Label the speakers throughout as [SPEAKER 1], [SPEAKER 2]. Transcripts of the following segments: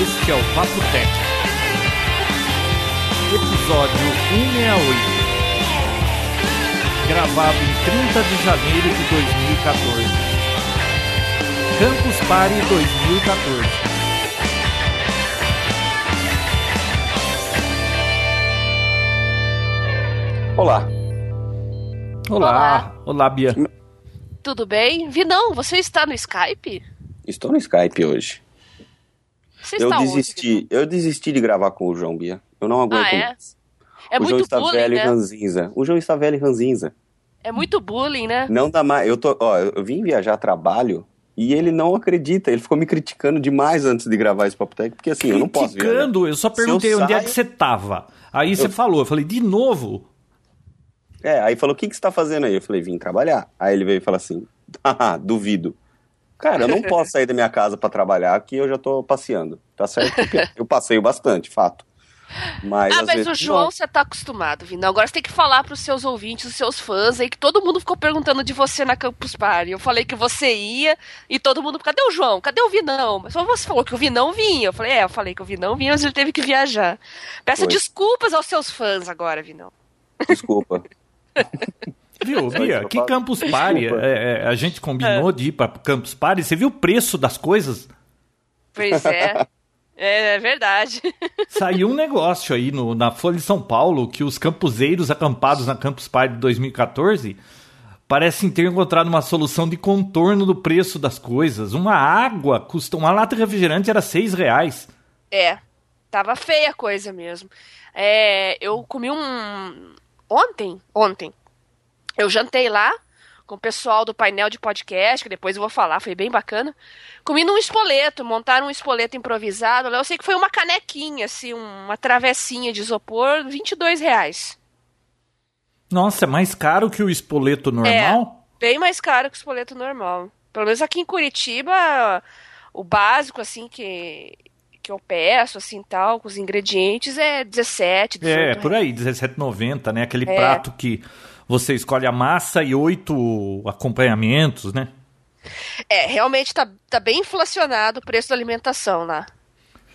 [SPEAKER 1] Este é o Papo Tech. Episódio 168. Gravado em 30 de janeiro de 2014. Campus Party 2014.
[SPEAKER 2] Olá.
[SPEAKER 1] Olá.
[SPEAKER 3] Olá.
[SPEAKER 1] Olá, Bia.
[SPEAKER 3] Tudo bem? Vinão, você está no Skype?
[SPEAKER 2] Estou no Skype hoje.
[SPEAKER 3] Você
[SPEAKER 2] Eu
[SPEAKER 3] está
[SPEAKER 2] desisti, eu desisti de gravar com o João Bia. Eu não aguento
[SPEAKER 3] Ah, é?
[SPEAKER 2] mais.
[SPEAKER 3] onde? É
[SPEAKER 2] o João
[SPEAKER 3] muito
[SPEAKER 2] está
[SPEAKER 3] bullying,
[SPEAKER 2] velho e
[SPEAKER 3] né?
[SPEAKER 2] ranzinza. O João está velho e ranzinza.
[SPEAKER 3] É muito bullying, né?
[SPEAKER 2] Não dá mais. Eu tô, ó, eu vim viajar a trabalho e ele não acredita. Ele ficou me criticando demais antes de gravar esse Papo Tech, porque assim, eu não posso.
[SPEAKER 1] Criticando, eu só
[SPEAKER 2] Se eu
[SPEAKER 1] perguntei onde é
[SPEAKER 2] saio-
[SPEAKER 1] que você tava. Aí você falou, eu falei, de novo?
[SPEAKER 2] É, aí falou: "O que que você tá fazendo aí?" Eu falei: "Vim trabalhar". Aí ele veio e falou assim: "Ah, duvido". Cara, eu não posso sair da minha casa pra trabalhar, que eu já tô passeando. Tá certo? Eu passeio bastante, fato. Mas,
[SPEAKER 3] ah, mas
[SPEAKER 2] vezes,
[SPEAKER 3] o João
[SPEAKER 2] não.
[SPEAKER 3] você tá acostumado, Vinão. Agora você tem que falar pros seus ouvintes, os seus fãs aí, que todo mundo ficou perguntando de você na Campus Party. Eu falei que você ia e todo mundo, cadê o João? Cadê o Vinão? Mas só você falou que o Vinão vinha. Eu falei, é, eu falei que o Vinão vinha, mas ele teve que viajar. Peça
[SPEAKER 2] Foi.
[SPEAKER 3] desculpas aos seus fãs agora, Vinão.
[SPEAKER 2] Desculpa.
[SPEAKER 1] Viu, Bia, que. Campus Party? É, é, a gente combinou de ir pra Campus Party. Você viu o preço das coisas?
[SPEAKER 3] Pois é. é, é verdade.
[SPEAKER 1] Saiu um negócio aí no- na Folha de São Paulo que os campuseiros acampados na Campus Party de 2014 parecem ter encontrado uma solução de contorno do preço das coisas. Uma água custa. Uma lata de refrigerante era seis reais.
[SPEAKER 3] É, tava feia a coisa mesmo. É, eu comi um. Ontem? Ontem. Eu jantei lá com o pessoal do painel de podcast, que depois eu vou falar, foi bem bacana. Comi num espoleto, montaram um espoleto improvisado. lá. Eu sei que foi uma canequinha, assim, uma travessinha de isopor, 22 reais.
[SPEAKER 1] Nossa, é mais caro que o espoleto normal?
[SPEAKER 3] Bem mais caro que o espoleto normal. Pelo menos aqui em Curitiba, o básico, assim, que, que eu peço, assim, tal, com os ingredientes, é 17, 18
[SPEAKER 1] É, por aí, R$17,90, né? Aquele
[SPEAKER 3] É.
[SPEAKER 1] prato que você escolhe a massa e oito acompanhamentos, né?
[SPEAKER 3] É, realmente tá, tá bem inflacionado o preço da alimentação lá.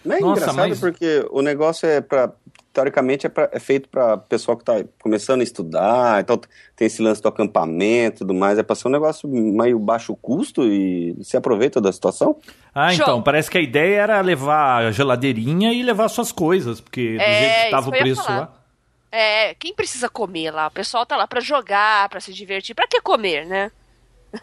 [SPEAKER 2] Não é
[SPEAKER 1] Nossa,
[SPEAKER 2] engraçado
[SPEAKER 1] mas-
[SPEAKER 2] porque o negócio é para teoricamente é, pra- é feito para pessoal que tá começando a estudar, então tem esse lance do acampamento e tudo mais, é para ser um negócio meio baixo custo e se aproveita da situação?
[SPEAKER 1] Ah,
[SPEAKER 3] Show.
[SPEAKER 1] então, parece que a ideia era levar a geladeirinha e levar suas coisas, porque do
[SPEAKER 3] É,
[SPEAKER 1] jeito que
[SPEAKER 3] isso
[SPEAKER 1] tava o preço lá.
[SPEAKER 3] É, quem precisa comer lá? O pessoal tá lá pra jogar, pra se divertir. Pra que comer, né?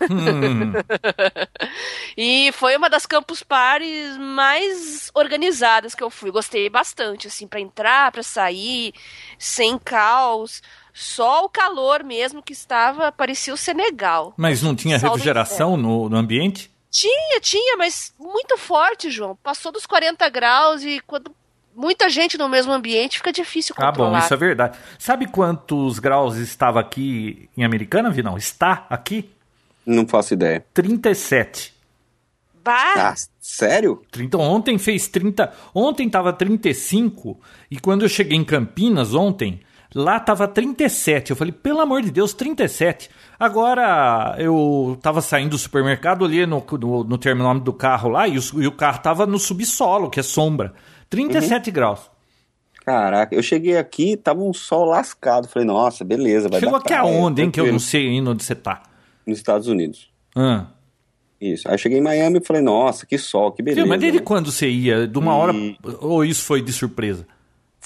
[SPEAKER 1] Hum,
[SPEAKER 3] E foi uma das campus parties mais organizadas que eu fui. Gostei bastante, assim, pra entrar, pra sair, sem caos. Só o calor mesmo que estava, parecia o Senegal.
[SPEAKER 1] mas não tinha refrigeração no, no ambiente?
[SPEAKER 3] Tinha, tinha, mas muito forte, João. Passou dos 40 graus e quando muita gente no mesmo ambiente fica difícil
[SPEAKER 1] Ah, bom,
[SPEAKER 3] controlar.
[SPEAKER 1] isso é verdade. Sabe quantos graus estava aqui em Americana, Vinão? Está aqui?
[SPEAKER 2] Não faço ideia.
[SPEAKER 1] 37.
[SPEAKER 3] Bah,
[SPEAKER 2] Ah, sério?
[SPEAKER 1] 30, ontem fez 30. Ontem tava 35 e quando eu cheguei em Campinas ontem, lá tava 37. Eu falei, pelo amor de Deus, 37. Agora eu tava saindo do supermercado, olhei no, no, no terminal do carro lá e o, e o carro tava no subsolo, que é sombra. 37 graus.
[SPEAKER 2] Caraca, eu cheguei aqui, tava um sol lascado. Falei, nossa, beleza, vai
[SPEAKER 1] Chegou
[SPEAKER 2] dar
[SPEAKER 1] aqui
[SPEAKER 2] praia,
[SPEAKER 1] aonde, hein? Que eu não sei ainda onde você tá.
[SPEAKER 2] Nos Estados Unidos.
[SPEAKER 1] Ah.
[SPEAKER 2] Isso. Aí eu cheguei em Miami e falei, nossa, que sol, que beleza.
[SPEAKER 1] Mas desde
[SPEAKER 2] né?
[SPEAKER 1] quando você ia? De uma hora.
[SPEAKER 2] E-
[SPEAKER 1] Ou isso foi de surpresa?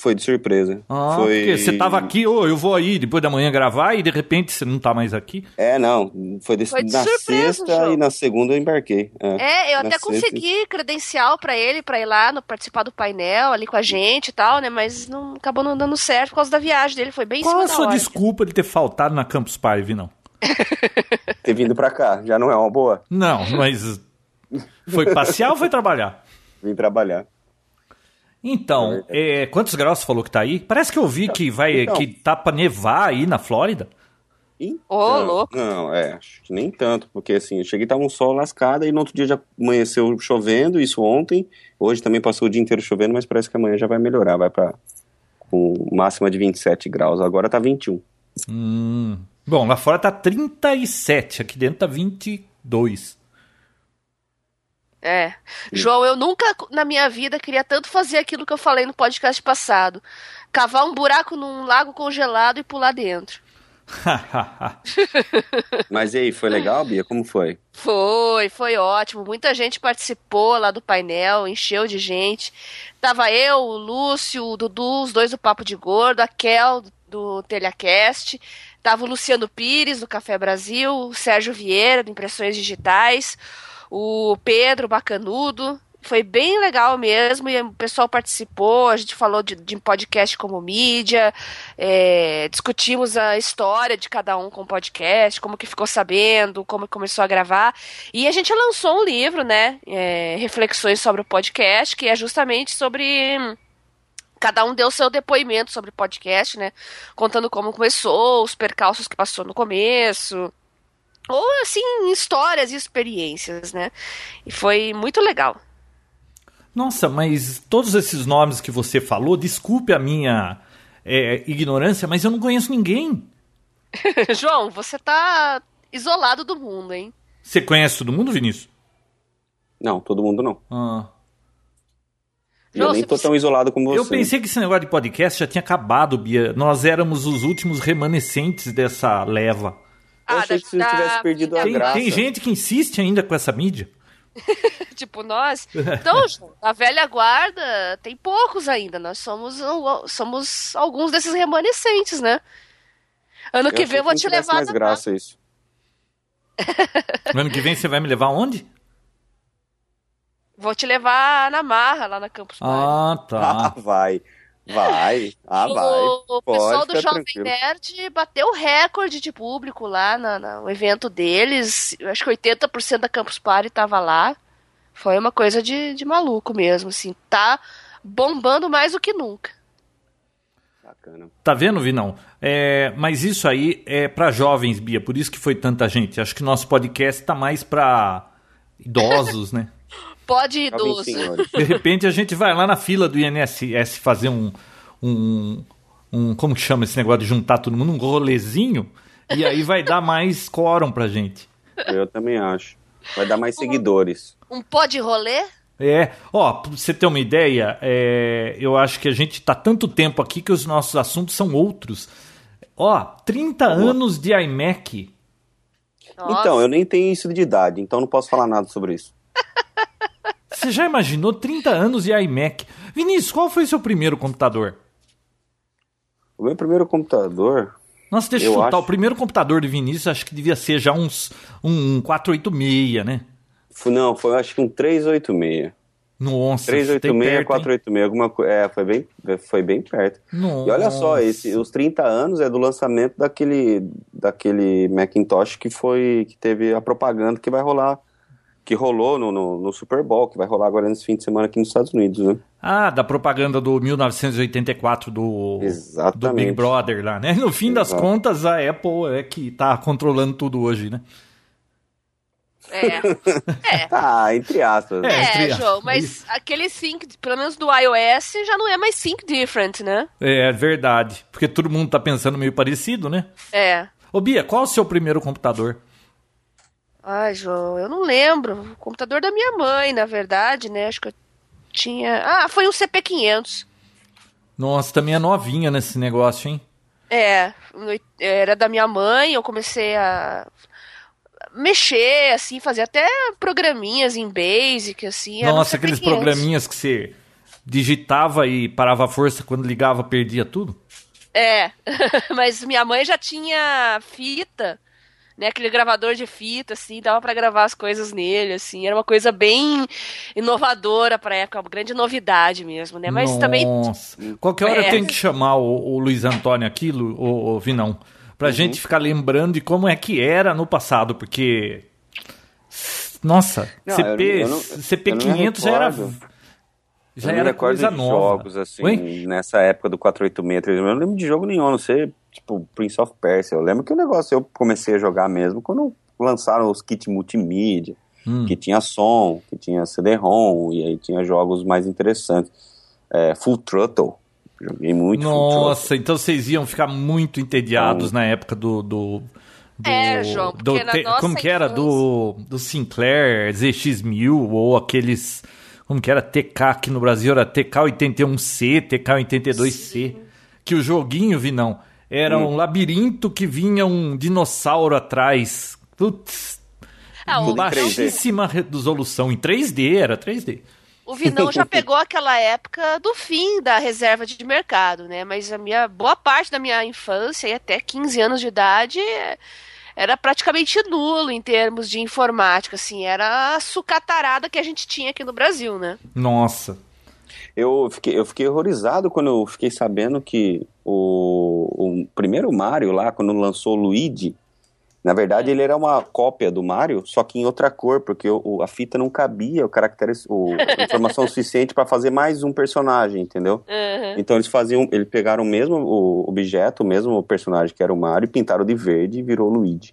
[SPEAKER 2] Foi de surpresa.
[SPEAKER 1] Ah,
[SPEAKER 2] Foi...
[SPEAKER 1] porque você tava aqui, ô, eu vou aí depois da manhã gravar e de repente você não tá mais aqui.
[SPEAKER 2] É, não. Foi, de...
[SPEAKER 3] Foi de
[SPEAKER 2] na
[SPEAKER 3] surpresa,
[SPEAKER 2] sexta
[SPEAKER 3] João.
[SPEAKER 2] e na segunda eu embarquei.
[SPEAKER 3] É, eu
[SPEAKER 2] na
[SPEAKER 3] até
[SPEAKER 2] sexta-
[SPEAKER 3] consegui credencial pra ele, pra ir lá no, participar do painel ali com a gente e tal, né? Mas não acabou não dando certo por causa da viagem dele, foi bem em
[SPEAKER 1] Qual
[SPEAKER 3] cima
[SPEAKER 1] a sua
[SPEAKER 3] hora.
[SPEAKER 1] desculpa de ter faltado na Campus Party, não?
[SPEAKER 2] Ter vindo pra cá, já não é uma boa.
[SPEAKER 1] Não, mas foi passear ou foi trabalhar?
[SPEAKER 2] Vim trabalhar.
[SPEAKER 1] Então, é, quantos graus você falou que tá aí? Parece que eu vi que vai
[SPEAKER 2] então.
[SPEAKER 1] que tá pra nevar aí na Flórida.
[SPEAKER 2] Então,
[SPEAKER 3] Ô, louco.
[SPEAKER 2] Não, é, acho que nem tanto, porque assim, eu cheguei tava um sol lascado e no outro dia já amanheceu chovendo, isso ontem. Hoje também passou o dia inteiro chovendo, mas parece que amanhã já vai melhorar, vai pra com máxima de 27 graus. Agora tá 21.
[SPEAKER 1] Hum. Bom, lá fora tá 37, aqui dentro tá 22.
[SPEAKER 3] É. João, eu nunca na minha vida queria tanto fazer aquilo que eu falei no podcast passado. Cavar um buraco num lago congelado e pular dentro.
[SPEAKER 2] Mas e aí, foi legal, Bia? Como foi?
[SPEAKER 3] Foi, foi ótimo. Muita gente participou lá do painel, encheu de gente. Tava eu, o Lúcio, o Dudu, os dois do Papo de Gordo, a Kel do Telecast. Tava o Luciano Pires, do Café Brasil, o Sérgio Vieira, do Impressões Digitais, o Pedro Bacanudo, foi bem legal mesmo e o pessoal participou. A gente falou de, de podcast como mídia, é, discutimos a história de cada um com o podcast, como que ficou sabendo, como começou a gravar. E a gente lançou um livro, né? É, Reflexões sobre o podcast, que é justamente sobre cada um deu seu depoimento sobre podcast, né? Contando como começou, os percalços que passou no começo. Ou, assim, histórias e experiências, né? E foi muito legal.
[SPEAKER 1] Nossa, mas todos esses nomes que você falou, desculpe a minha é, ignorância, mas eu não conheço ninguém.
[SPEAKER 3] João, você tá isolado do mundo, hein?
[SPEAKER 1] Você conhece todo mundo, Vinícius?
[SPEAKER 2] Não, todo mundo não.
[SPEAKER 1] Ah.
[SPEAKER 2] Eu nem tô tão isolado como você.
[SPEAKER 1] Eu pensei que esse negócio de podcast já tinha acabado, Bia. Nós éramos os últimos remanescentes dessa leva.
[SPEAKER 2] Eu ah, achei que você da... tivesse perdido a
[SPEAKER 1] tem,
[SPEAKER 2] graça.
[SPEAKER 1] Tem gente que insiste ainda com essa mídia.
[SPEAKER 3] tipo nós. Então, a velha guarda tem poucos ainda. Nós somos, somos alguns desses remanescentes, né? Ano que vem eu vou te levar.
[SPEAKER 2] mais graça isso.
[SPEAKER 1] ano que vem você vai me levar onde?
[SPEAKER 3] Vou te levar na marra, lá na Campus
[SPEAKER 1] Ah, tá.
[SPEAKER 2] Ah, vai. Vai. Ah,
[SPEAKER 3] o,
[SPEAKER 2] vai.
[SPEAKER 3] O pessoal do Jovem tranquilo. Nerd bateu recorde de público lá no, no evento deles. Eu acho que 80% da Campus Party tava lá. Foi uma coisa de, de maluco mesmo, assim. Tá bombando mais do que nunca.
[SPEAKER 1] Bacana. Tá vendo, Vinão? É, mas isso aí é para jovens, Bia, por isso que foi tanta gente. Acho que nosso podcast tá mais para idosos, né?
[SPEAKER 3] Pode idoso.
[SPEAKER 1] De repente a gente vai lá na fila do INSS fazer um, um, um. Como que chama esse negócio de juntar todo mundo? Um rolezinho. E aí vai dar mais quórum pra gente.
[SPEAKER 2] Eu também acho. Vai dar mais seguidores.
[SPEAKER 3] Um pó de rolê?
[SPEAKER 1] É, ó, pra você ter uma ideia, é, eu acho que a gente tá tanto tempo aqui que os nossos assuntos são outros. Ó, 30 Boa. anos de iMac.
[SPEAKER 2] Nossa. Então, eu nem tenho isso de idade, então não posso falar nada sobre isso.
[SPEAKER 1] Você já imaginou 30 anos de iMac? Vinícius, qual foi o seu primeiro computador?
[SPEAKER 2] O meu primeiro computador.
[SPEAKER 1] Nossa, deixa eu chutar. Acho... O primeiro computador de Vinícius acho que devia ser já uns, um 486, né?
[SPEAKER 2] Não, foi acho que um 386.
[SPEAKER 1] Nossa,
[SPEAKER 2] 386, perto, 486, alguma coisa. É, foi bem, foi bem perto.
[SPEAKER 1] Nossa.
[SPEAKER 2] E olha só, esse, os 30 anos é do lançamento daquele, daquele Macintosh que foi que teve a propaganda que vai rolar que rolou no, no, no, Super Bowl, que vai rolar agora nesse fim de semana aqui nos Estados Unidos, né?
[SPEAKER 1] Ah, da propaganda do 1984 do, do Big Brother lá, né? No fim Exato. das contas, a Apple é que tá controlando tudo hoje, né?
[SPEAKER 3] É. é.
[SPEAKER 2] Ah, entre aspas.
[SPEAKER 3] É, é entre aspas. João, mas aquele sync, pelo menos do iOS, já não é mais sync different, né?
[SPEAKER 1] É, é verdade. Porque todo mundo tá pensando meio parecido, né?
[SPEAKER 3] É.
[SPEAKER 1] Ô Bia, qual o seu primeiro computador?
[SPEAKER 3] Ai, João, eu não lembro. O computador da minha mãe, na verdade, né? Acho que eu tinha. Ah, foi um CP500.
[SPEAKER 1] Nossa, também é novinha nesse negócio, hein?
[SPEAKER 3] É, era da minha mãe, eu comecei a mexer, assim, fazer até programinhas em Basic, assim.
[SPEAKER 1] Nossa, aqueles programinhas que você digitava e parava a força quando ligava, perdia tudo?
[SPEAKER 3] É, mas minha mãe já tinha fita né, aquele gravador de fita, assim, dava para gravar as coisas nele, assim, era uma coisa bem inovadora pra época, uma grande novidade mesmo, né, mas
[SPEAKER 1] Nossa.
[SPEAKER 3] também...
[SPEAKER 1] Qualquer hora é. tem que chamar o, o Luiz Antônio aquilo, o, o Vinão, pra uhum. gente ficar lembrando de como é que era no passado, porque... Nossa, não, CP, eu, eu não, CP500 já era... Já
[SPEAKER 2] eu
[SPEAKER 1] era coisa
[SPEAKER 2] de
[SPEAKER 1] nova.
[SPEAKER 2] jogos, assim, Oi? nessa época do 486, eu não lembro de jogo nenhum, não sei tipo Prince of Persia. Eu lembro que o negócio eu comecei a jogar mesmo quando lançaram os kits multimídia, hum. que tinha som, que tinha CD-ROM, e aí tinha jogos mais interessantes. É, Full Throttle. Joguei muito
[SPEAKER 1] Nossa, então vocês iam ficar muito entediados hum. na época do, do, do,
[SPEAKER 3] É, João,
[SPEAKER 1] do te-
[SPEAKER 3] nossa
[SPEAKER 1] como que era do do Sinclair ZX1000 ou aqueles como que era TK aqui no Brasil era TK81C, TK82C, que o joguinho, vi não, era
[SPEAKER 3] Hum.
[SPEAKER 1] um labirinto que vinha um dinossauro atrás. Putz,
[SPEAKER 3] Ah, o,
[SPEAKER 2] Tudo em 3D.
[SPEAKER 1] baixíssima resolução em 3D, era 3D.
[SPEAKER 3] o Vinão já pegou aquela época do fim da reserva de mercado, né? Mas a minha boa parte da minha infância e até 15 anos de idade era praticamente nulo em termos de informática, assim, era a sucatarada que a gente tinha aqui no Brasil, né?
[SPEAKER 1] Nossa.
[SPEAKER 2] Eu fiquei, eu fiquei horrorizado quando eu fiquei sabendo que o, o primeiro Mario lá, quando lançou o Luigi, na verdade ele era uma cópia do Mario, só que em outra cor, porque o, o- a fita não cabia o caractere, o, a informação suficiente para fazer mais um personagem, entendeu?
[SPEAKER 3] Uhum.
[SPEAKER 2] Então eles faziam, eles pegaram o mesmo o objeto, o mesmo personagem que era o Mario, e pintaram de verde e virou Luigi.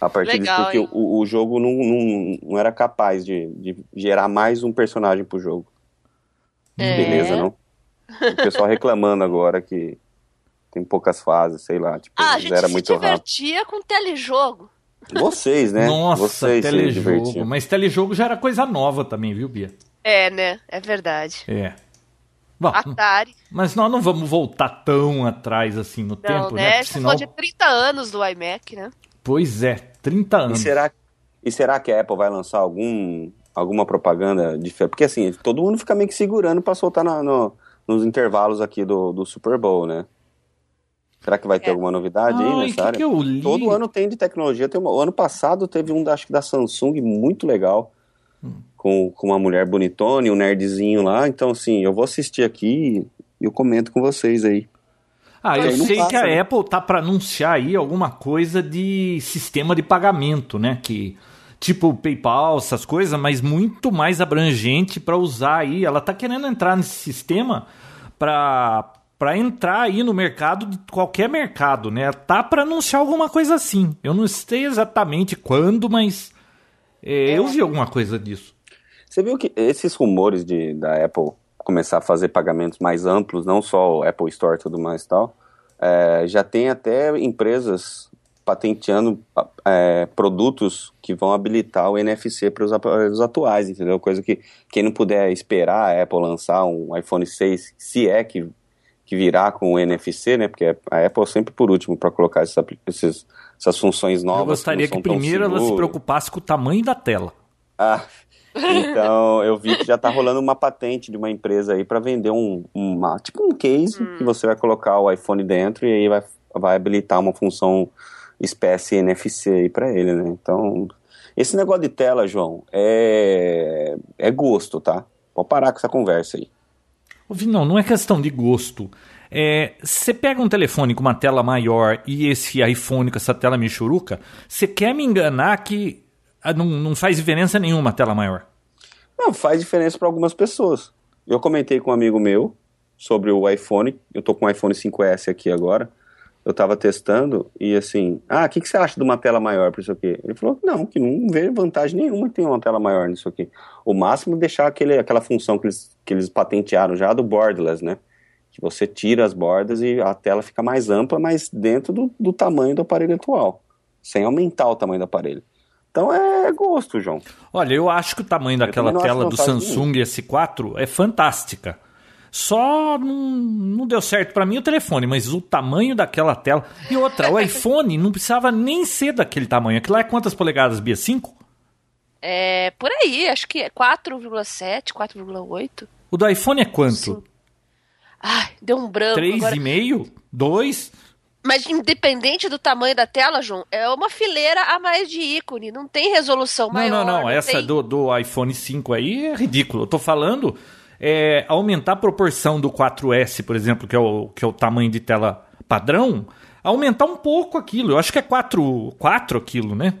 [SPEAKER 2] A partir disso,
[SPEAKER 3] Legal,
[SPEAKER 2] porque
[SPEAKER 3] hein?
[SPEAKER 2] o, o jogo não, não, não era capaz de, de gerar mais um personagem pro jogo.
[SPEAKER 3] É.
[SPEAKER 2] Beleza, não? O pessoal reclamando agora que tem poucas fases, sei lá, tipo,
[SPEAKER 3] Ah, a gente
[SPEAKER 2] era
[SPEAKER 3] se
[SPEAKER 2] muito rápido.
[SPEAKER 3] divertia com telejogo.
[SPEAKER 2] Vocês, né?
[SPEAKER 1] Nossa,
[SPEAKER 2] Vocês
[SPEAKER 1] telejogo. Mas telejogo já era coisa nova também, viu, Bia?
[SPEAKER 3] É, né? É verdade.
[SPEAKER 1] É. Bom,
[SPEAKER 3] Atari.
[SPEAKER 1] mas nós não vamos voltar tão atrás assim no
[SPEAKER 3] Não,
[SPEAKER 1] tempo,
[SPEAKER 3] né?
[SPEAKER 1] né?
[SPEAKER 3] A
[SPEAKER 1] Porque
[SPEAKER 3] gente
[SPEAKER 1] senão...
[SPEAKER 3] falou de 30 anos do iMac, né?
[SPEAKER 1] Pois é, 30
[SPEAKER 2] E
[SPEAKER 1] anos.
[SPEAKER 2] será, e será que a Apple vai lançar algum, alguma propaganda diferente? Porque assim, todo mundo fica meio que segurando pra soltar na- no- nos intervalos aqui do, do Super Bowl, né? Será que vai ter
[SPEAKER 3] É.
[SPEAKER 2] alguma novidade aí nessa
[SPEAKER 1] que
[SPEAKER 2] área?
[SPEAKER 1] que eu li?
[SPEAKER 2] Todo ano tem de tecnologia. Tem uma- o ano passado teve um, da- acho que da Samsung, muito legal.
[SPEAKER 1] Hum.
[SPEAKER 2] Com, com uma mulher bonitona e um nerdzinho lá. Então, assim, eu vou assistir aqui e eu comento com vocês aí.
[SPEAKER 1] Ah, eu sei
[SPEAKER 2] passa,
[SPEAKER 1] que a
[SPEAKER 2] né?
[SPEAKER 1] Apple tá para anunciar aí alguma coisa de sistema de pagamento, né? Que tipo PayPal, essas coisas, mas muito mais abrangente para usar aí. Ela tá querendo entrar nesse sistema para para entrar aí no mercado de qualquer mercado, né? Tá para anunciar alguma coisa assim. Eu não sei exatamente quando, mas é, eu vi alguma coisa disso.
[SPEAKER 2] Você viu que esses rumores de, da Apple começar a fazer pagamentos mais amplos, não só o Apple Store e tudo mais e tal, é, já tem até empresas patenteando é, produtos que vão habilitar o NFC para os aparelhos atuais, entendeu? Coisa que quem não puder esperar a Apple lançar um iPhone 6, se é que, que virá com o NFC, né? Porque a Apple sempre por último para colocar esses, essas funções novas.
[SPEAKER 1] eu gostaria que
[SPEAKER 2] tão
[SPEAKER 1] primeiro ela se preocupasse com o tamanho da tela.
[SPEAKER 2] Ah, então eu vi que já tá rolando uma patente de uma empresa aí para vender um uma, tipo um case que você vai colocar o iPhone dentro e aí vai, vai habilitar uma função espécie NFC aí para ele, né? Então, esse negócio de tela, João, é é gosto, tá? Pode parar com essa conversa aí.
[SPEAKER 1] Ô, Vinão, não é questão de gosto. É, Você pega um telefone com uma tela maior e esse iPhone com essa tela michuruca, você quer me enganar que ah, não, não faz diferença nenhuma a tela maior.
[SPEAKER 2] Não, faz diferença para algumas pessoas. Eu comentei com um amigo meu sobre o iPhone. Eu tô com o iPhone 5S aqui agora. Eu tava testando e assim, ah, o que, que você acha de uma tela maior para isso aqui? Ele falou, não, que não vê vantagem nenhuma ter uma tela maior nisso aqui. O máximo é deixar aquele, aquela função que eles, que eles patentearam já do borderless, né? Que você tira as bordas e a tela fica mais ampla, mas dentro do, do tamanho do aparelho atual, sem aumentar o tamanho do aparelho. Então é gosto, João.
[SPEAKER 1] Olha, eu acho que o tamanho daquela tela do Samsung S4 é fantástica. Só não, não deu certo para mim o telefone, mas o tamanho daquela tela. E outra, o iPhone não precisava nem ser daquele tamanho. Aquilo lá é quantas polegadas, Bia? 5?
[SPEAKER 3] É por aí, acho que é 4,7, 4,8.
[SPEAKER 1] O do iPhone é quanto?
[SPEAKER 3] Sim. Ai, deu um branco agora.
[SPEAKER 1] 3,5? 2?
[SPEAKER 3] Mas independente do tamanho da tela, João, é uma fileira a mais de ícone, não tem resolução
[SPEAKER 1] Não,
[SPEAKER 3] maior.
[SPEAKER 1] não, não. Essa
[SPEAKER 3] tem-
[SPEAKER 1] do, do iPhone 5 aí é ridículo. Eu tô falando é, aumentar a proporção do 4S, por exemplo, que é, o, que é o tamanho de tela padrão, aumentar um pouco aquilo. Eu acho que é 4, 4 aquilo, né?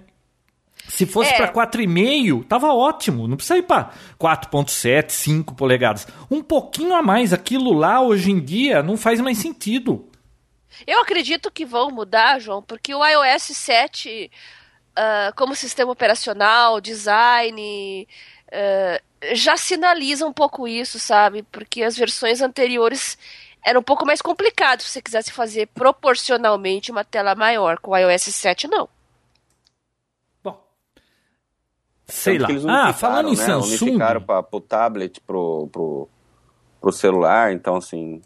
[SPEAKER 1] Se fosse
[SPEAKER 3] É.
[SPEAKER 1] pra 4,5, tava ótimo. Não precisa ir pra 4,7, 5 polegadas. Um pouquinho a mais. Aquilo lá, hoje em dia, não faz mais sentido.
[SPEAKER 3] Eu acredito que vão mudar, João, porque o iOS 7, ah, como sistema operacional, design, eh, já sinaliza um pouco isso, sabe? Porque as versões anteriores era um pouco mais complicado se você quisesse fazer proporcionalmente uma tela maior. Com o iOS 7, não.
[SPEAKER 1] Bom.
[SPEAKER 2] Sei
[SPEAKER 1] lá. Ah, falando em
[SPEAKER 2] né?
[SPEAKER 1] Samsung.
[SPEAKER 2] Unificaram para o tablet, pro, pro, celular, então assim.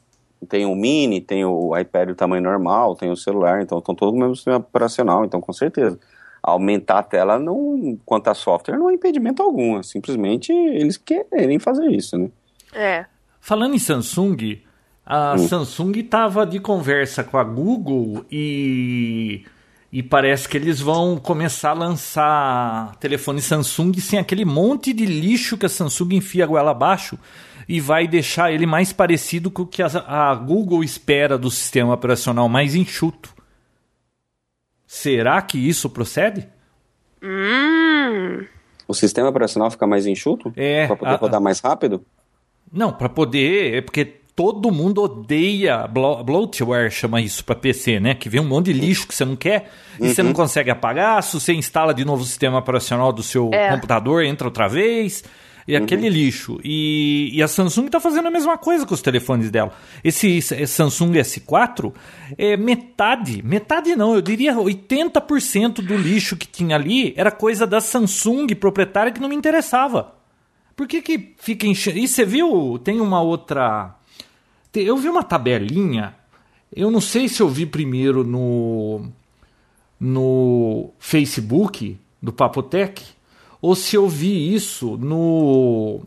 [SPEAKER 2] Tem o mini, tem o iPad do tamanho normal, tem o celular, então estão todos no mesmo sistema operacional, então com certeza. Aumentar a tela não, quanto a software não é impedimento algum, é simplesmente eles querem fazer isso, né?
[SPEAKER 3] É.
[SPEAKER 1] Falando em Samsung, a
[SPEAKER 2] Hum.
[SPEAKER 1] Samsung estava de conversa com a Google e, e parece que eles vão começar a lançar telefone Samsung sem aquele monte de lixo que a Samsung enfia a goela abaixo e vai deixar ele mais parecido com o que a, a Google espera do sistema operacional mais enxuto. Será que isso procede?
[SPEAKER 3] Hum.
[SPEAKER 2] O sistema operacional fica mais enxuto?
[SPEAKER 1] É,
[SPEAKER 2] Para poder
[SPEAKER 1] a-
[SPEAKER 2] rodar mais rápido?
[SPEAKER 1] Não, para poder, é porque todo mundo odeia blo- bloatware, chama isso para PC, né? Que vem um monte de lixo que você não quer e você não consegue apagar. Se você instala de novo o sistema operacional do seu
[SPEAKER 3] É.
[SPEAKER 1] computador, entra outra vez. E aquele lixo. E, e a Samsung está fazendo a mesma coisa com os telefones dela. Esse, esse Samsung S4 é metade, metade não, eu diria 80% do lixo que tinha ali era coisa da Samsung proprietária que não me interessava. Por que, que fica enchendo? E você viu? Tem uma outra. Eu vi uma tabelinha. Eu não sei se eu vi primeiro no. No Facebook do Papotec. Ou se eu vi isso no.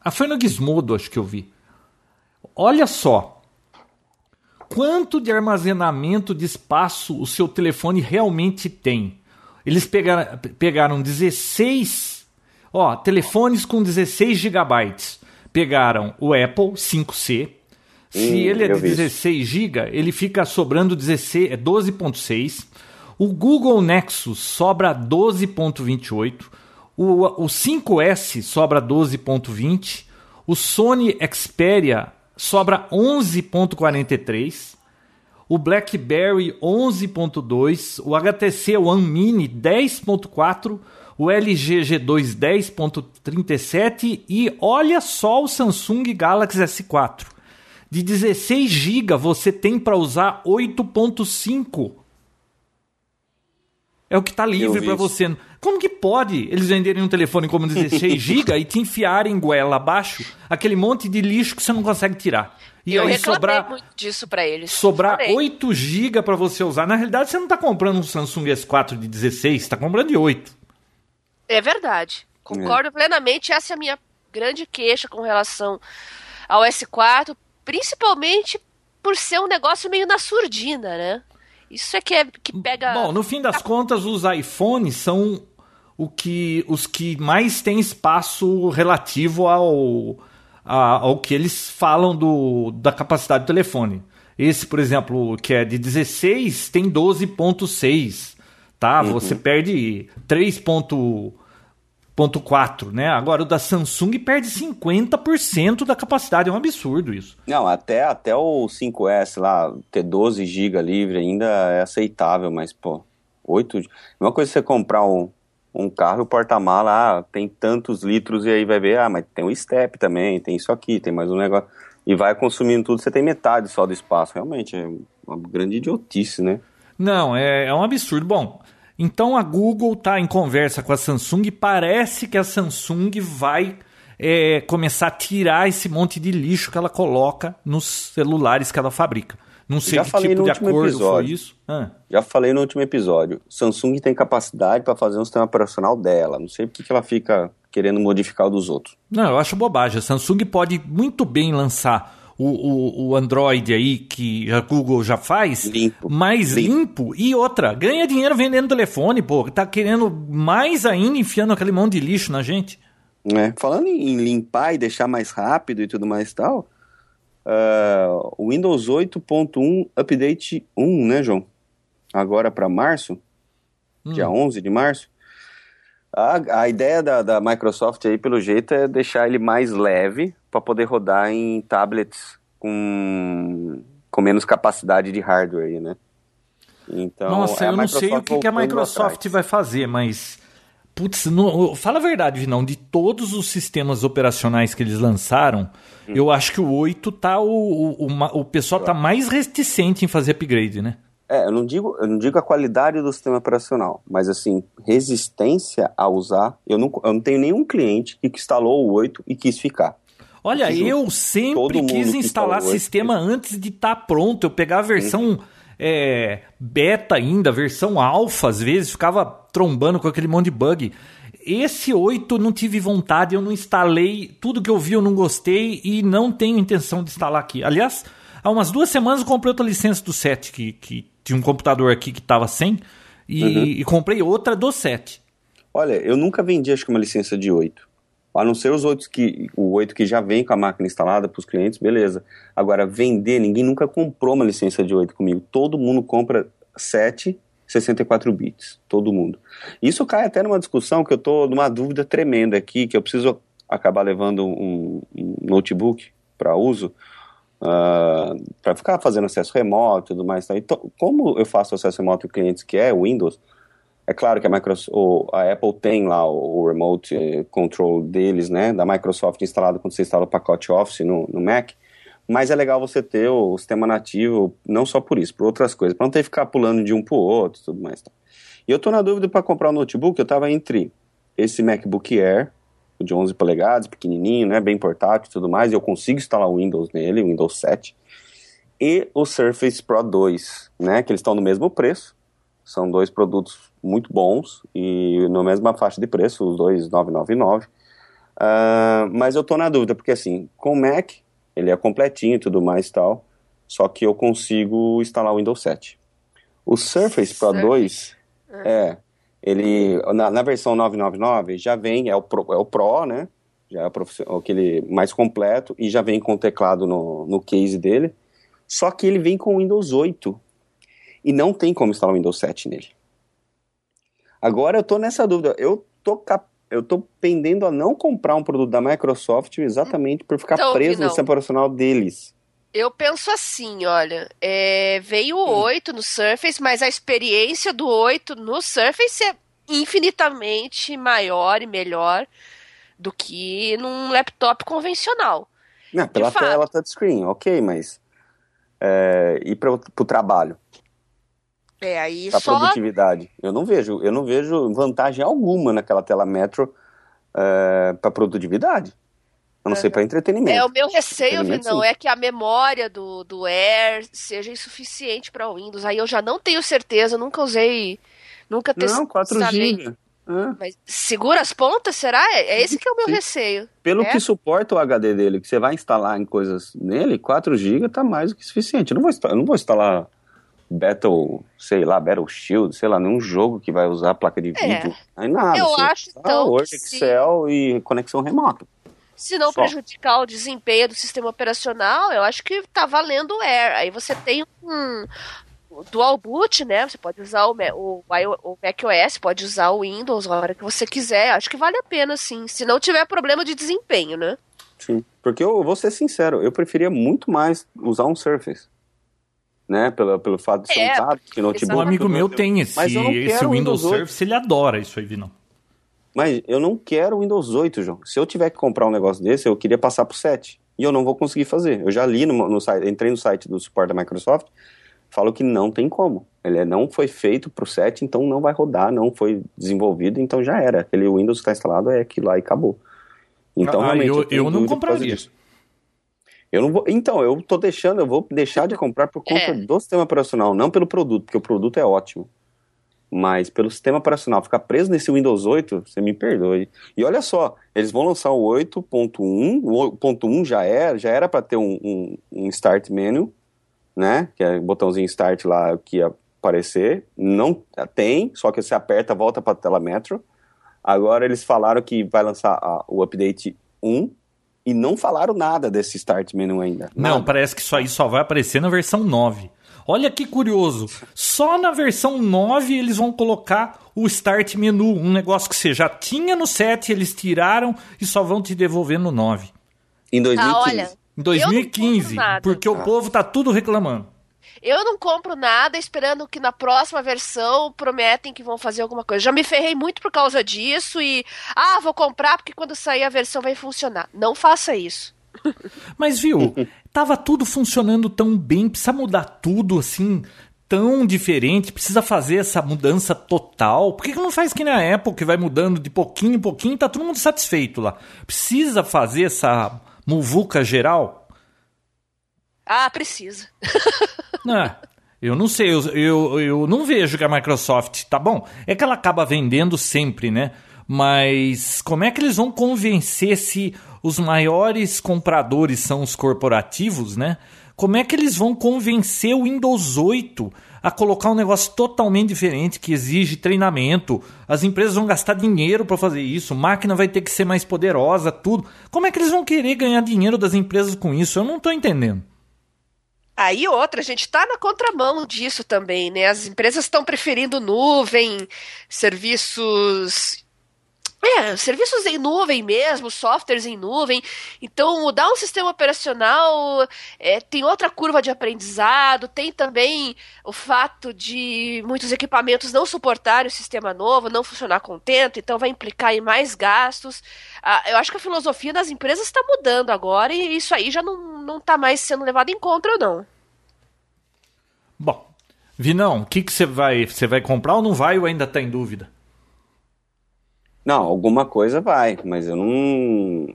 [SPEAKER 1] Ah, foi no Gizmodo, acho que eu vi. Olha só. Quanto de armazenamento de espaço o seu telefone realmente tem? Eles pegaram, pegaram 16 Ó, telefones com 16 GB. Pegaram o Apple 5C. Se
[SPEAKER 2] Hum,
[SPEAKER 1] ele é de
[SPEAKER 2] vi isso.
[SPEAKER 1] 16 GB, ele fica sobrando 16, é 12.6. O Google Nexus sobra 12.28. O, o 5S sobra 12.20. O Sony Xperia sobra 11.43 o BlackBerry 11.2, o HTC One Mini 10.4, o LG G2 10.37 e olha só o Samsung Galaxy S4. De 16 GB você tem para usar 8.5. É o que está livre para você. Como que pode eles venderem um telefone como 16 GB e te enfiarem goela abaixo aquele monte de lixo que você não consegue tirar? E
[SPEAKER 3] eu
[SPEAKER 1] aí sobrar
[SPEAKER 3] muito disso pra eles.
[SPEAKER 1] sobrar
[SPEAKER 3] Falei.
[SPEAKER 1] 8 GB para você usar. Na realidade, você não está comprando um Samsung S4 de 16, você está comprando de 8.
[SPEAKER 3] É verdade. Concordo plenamente. Essa é a minha grande queixa com relação ao S4, principalmente por ser um negócio meio na surdina, né? Isso é que, é, que pega.
[SPEAKER 1] Bom, no fim das contas, os iPhones são o que, os que mais têm espaço relativo ao, a- ao que eles falam do, da capacidade do telefone. Esse, por exemplo, que é de 16, tem 12.6, tá? Você perde 3.4, né? Agora o da Samsung perde 50% da capacidade, é um absurdo isso.
[SPEAKER 2] Não, até, até o 5S lá, ter 12 GB livre ainda é aceitável, mas, pô, 8. Uma coisa é você comprar um, um carro e o porta-mala, ah, tem tantos litros, e aí vai ver, ah, mas tem um step também, tem isso aqui, tem mais um negócio. E vai consumindo tudo, você tem metade só do espaço. Realmente, é uma grande idiotice, né?
[SPEAKER 1] Não, é, é um absurdo. Bom, então a Google está em conversa com a Samsung e parece que a Samsung vai é, começar a tirar esse monte de lixo que ela coloca nos celulares que ela fabrica. Não sei
[SPEAKER 2] Já
[SPEAKER 1] que
[SPEAKER 2] falei
[SPEAKER 1] tipo
[SPEAKER 2] no
[SPEAKER 1] de
[SPEAKER 2] último
[SPEAKER 1] acordo
[SPEAKER 2] episódio.
[SPEAKER 1] foi isso. Ah,
[SPEAKER 2] Já falei no último episódio, Samsung tem capacidade para fazer um sistema operacional dela. Não sei por que que ela fica querendo modificar o dos outros.
[SPEAKER 1] Não, eu acho bobagem. A Samsung pode muito bem lançar o, o, o Android aí, que a Google já faz,
[SPEAKER 2] Limpo.
[SPEAKER 1] mais
[SPEAKER 2] Limpo.
[SPEAKER 1] limpo. E outra, ganha dinheiro vendendo telefone, pô. Tá querendo mais ainda enfiando aquele monte de lixo na gente.
[SPEAKER 2] né? Falando em limpar e deixar mais rápido e tudo mais e tal, ah, o Windows 8.1 Update 1, né, João? Agora para março, dia 11 de março. A, a ideia da, da Microsoft aí, pelo jeito, é deixar ele mais leve para poder rodar em tablets com, com menos capacidade de hardware, aí, né? Então,
[SPEAKER 1] Nossa, eu não sei o que, que a Microsoft
[SPEAKER 2] atrás.
[SPEAKER 1] vai fazer, mas. Putz, não- fala a verdade, Vinão. De todos os sistemas operacionais que eles lançaram,
[SPEAKER 2] Hum.
[SPEAKER 1] eu acho que o 8 tá. O, o, o, o pessoal tá mais reticente em fazer upgrade, né?
[SPEAKER 2] É, eu não digo, eu não digo a qualidade do sistema operacional, mas assim, resistência a usar. Eu não, eu não tenho nenhum cliente que instalou o 8 e quis ficar.
[SPEAKER 1] Olha, eu sempre quis instalar sistema 8, antes de estar tá pronto. Eu pegar a versão é, beta ainda, versão alfa, às vezes, ficava trombando com aquele monte de bug. Esse 8 não tive vontade, eu não instalei. Tudo que eu vi eu não gostei e não tenho intenção de instalar aqui. Aliás, há umas duas semanas eu comprei outra licença do 7 que, que tinha um computador aqui que estava sem e, uhum. e, comprei outra do 7.
[SPEAKER 2] Olha, eu nunca vendi acho que uma licença de 8. A não ser os outros que o 8 que já vem com a máquina instalada para os clientes, beleza. Agora vender, ninguém nunca comprou uma licença de 8 comigo. Todo mundo compra 7 64 bits, todo mundo. Isso cai até numa discussão que eu estou numa dúvida tremenda aqui, que eu preciso acabar levando um, um notebook para uso, uh, ah, para ficar fazendo acesso remoto e tudo mais. Tá? Então, como eu faço acesso remoto em clientes que é Windows, é claro que a, Microsoft, a Apple tem lá o, remote eh, control deles, né, da Microsoft instalado quando você instala o pacote Office no, no Mac, mas é legal você ter o, sistema nativo, não só por isso, por outras coisas, para não ter que ficar pulando de um para o outro e tudo mais. Tá? E eu estou na dúvida para comprar um notebook, eu estava entre esse MacBook Air, de 11 polegadas, pequenininho, né, bem portátil e tudo mais, e eu consigo instalar o Windows nele, o Windows 7, e o Surface Pro 2, né, que eles estão no mesmo preço, são dois produtos muito bons e na mesma faixa de preço, os dois 999. Uh, mas eu tô na dúvida, porque assim, com o Mac, ele é completinho e tudo mais e tal, só que eu consigo instalar o Windows 7. O Surface Pro 2, é, ele, na, na, versão 999 já vem, é o Pro, é o Pro né, já é o aquele mais completo e já vem com o teclado no, no case dele, só que ele vem com o Windows 8 e não tem como instalar o Windows 7 nele. Agora eu tô nessa dúvida. Eu tô, cap... eu tô pendendo a não comprar um produto da Microsoft exatamente por ficar então, preso no sistema operacional deles.
[SPEAKER 3] Eu penso assim, olha, é, veio o 8 no Surface, mas a experiência do 8 no Surface é infinitamente maior e melhor do que num laptop convencional.
[SPEAKER 2] Não, pela tela touchscreen, ok, mas é, e para o trabalho?
[SPEAKER 3] É, aí
[SPEAKER 2] da só... produtividade. Eu não vejo, eu não vejo vantagem alguma naquela tela Metro é, para produtividade. A não uhum. ser para entretenimento.
[SPEAKER 3] É, o meu receio, Vinão, é que a memória do, do Air seja insuficiente para o Windows. Aí eu já não tenho certeza, nunca usei, nunca testei.
[SPEAKER 2] Não, 4 GB.
[SPEAKER 3] Mas segura as pontas, será? É, é esse que é o meu Sim. receio.
[SPEAKER 2] Pelo é? que suporta o HD dele, que você vai instalar em coisas nele, 4 GB tá mais do que suficiente. Eu não vou, eu não vou instalar Battle, sei lá, Battle Shield, sei lá, nenhum jogo que vai usar placa de é. vídeo. É. Aí nada.
[SPEAKER 3] Eu acho então.
[SPEAKER 2] Word, Excel e conexão remota.
[SPEAKER 3] Se não Só. prejudicar o desempenho do sistema operacional, eu acho que tá valendo o Air. Aí você tem um dual boot, né? Você pode usar o, o, o macOS, pode usar o Windows a hora que você quiser. Acho que vale a pena, sim. Se não tiver problema de desempenho, né?
[SPEAKER 2] Sim. Porque eu vou ser sincero, eu preferia muito mais usar um Surface né? Pelo, pelo fato de ser é, um tablet,
[SPEAKER 1] notebook. Um amigo meu tem esse, esse Windows, Windows Surface, ele adora isso aí, Vinão.
[SPEAKER 2] Mas eu não quero o Windows 8, João. Se eu tiver que comprar um negócio desse, eu queria passar pro 7. E eu não vou conseguir fazer. Eu já li no, no site, entrei no site do suporte da Microsoft, falo que não tem como. Ele é, não foi feito pro 7, então não vai rodar, não foi desenvolvido, então já era. Aquele Windows que está instalado é aquilo lá e acabou. Então,
[SPEAKER 1] ah, realmente, eu, eu, eu não compraria. isso.
[SPEAKER 2] Eu não vou. Então, eu tô deixando, eu vou deixar de comprar por conta é. do sistema operacional, não pelo produto, porque o produto é ótimo. Mas pelo sistema operacional, ficar preso nesse Windows 8, você me perdoe. E olha só, eles vão lançar o 8.1, o 8.1 já era, já era para ter um, um, um, start menu, né? Que é o botãozinho start lá que ia aparecer. Não tem, só que você aperta, volta para a tela Metro. Agora eles falaram que vai lançar a, o update 1, e não falaram nada desse Start Menu ainda.
[SPEAKER 1] Nada. Não, parece que isso aí só vai aparecer na versão 9. Olha que curioso. Só na versão 9 eles vão colocar o Start Menu, um negócio que você já tinha no 7, eles tiraram e só vão te devolver no 9.
[SPEAKER 2] Em 2015. Ah, olha,
[SPEAKER 1] em 2015, porque ah. o povo tá tudo reclamando.
[SPEAKER 3] Eu não compro nada esperando que na próxima versão prometem que vão fazer alguma coisa. Já me ferrei muito por causa disso e ah, vou comprar porque quando sair a versão vai funcionar. Não faça isso.
[SPEAKER 1] Mas viu, tava tudo funcionando tão bem, precisa mudar tudo assim tão diferente, precisa fazer essa mudança total. Por que, que não faz que nem a Apple, que vai mudando de pouquinho em pouquinho tá todo mundo satisfeito lá? Precisa fazer essa muvuca geral?
[SPEAKER 3] Ah, precisa.
[SPEAKER 1] Ah, eu não sei, eu, eu, eu não vejo que a Microsoft, tá bom, é que ela acaba vendendo sempre, né? Mas como é que eles vão convencer se os maiores compradores são os corporativos, né? Como é que eles vão convencer o Windows 8 a colocar um negócio totalmente diferente que exige treinamento? As empresas vão gastar dinheiro para fazer isso, máquina vai ter que ser mais poderosa, tudo. Como é que eles vão querer ganhar dinheiro das empresas com isso? Eu não estou entendendo.
[SPEAKER 3] Aí outra, a gente está na contramão disso também, né? As empresas estão preferindo nuvem, serviços é, serviços em nuvem mesmo, softwares em nuvem. Então, mudar um sistema operacional é, tem outra curva de aprendizado, tem também o fato de muitos equipamentos não suportarem o sistema novo, não funcionar contento, então vai implicar em mais gastos. Ah, eu acho que a filosofia das empresas está mudando agora e isso aí já não está mais sendo levado em conta, não.
[SPEAKER 1] Bom, Vinão, o que você vai, você vai comprar ou não vai ou ainda está em dúvida?
[SPEAKER 2] Não, alguma coisa vai, mas eu não.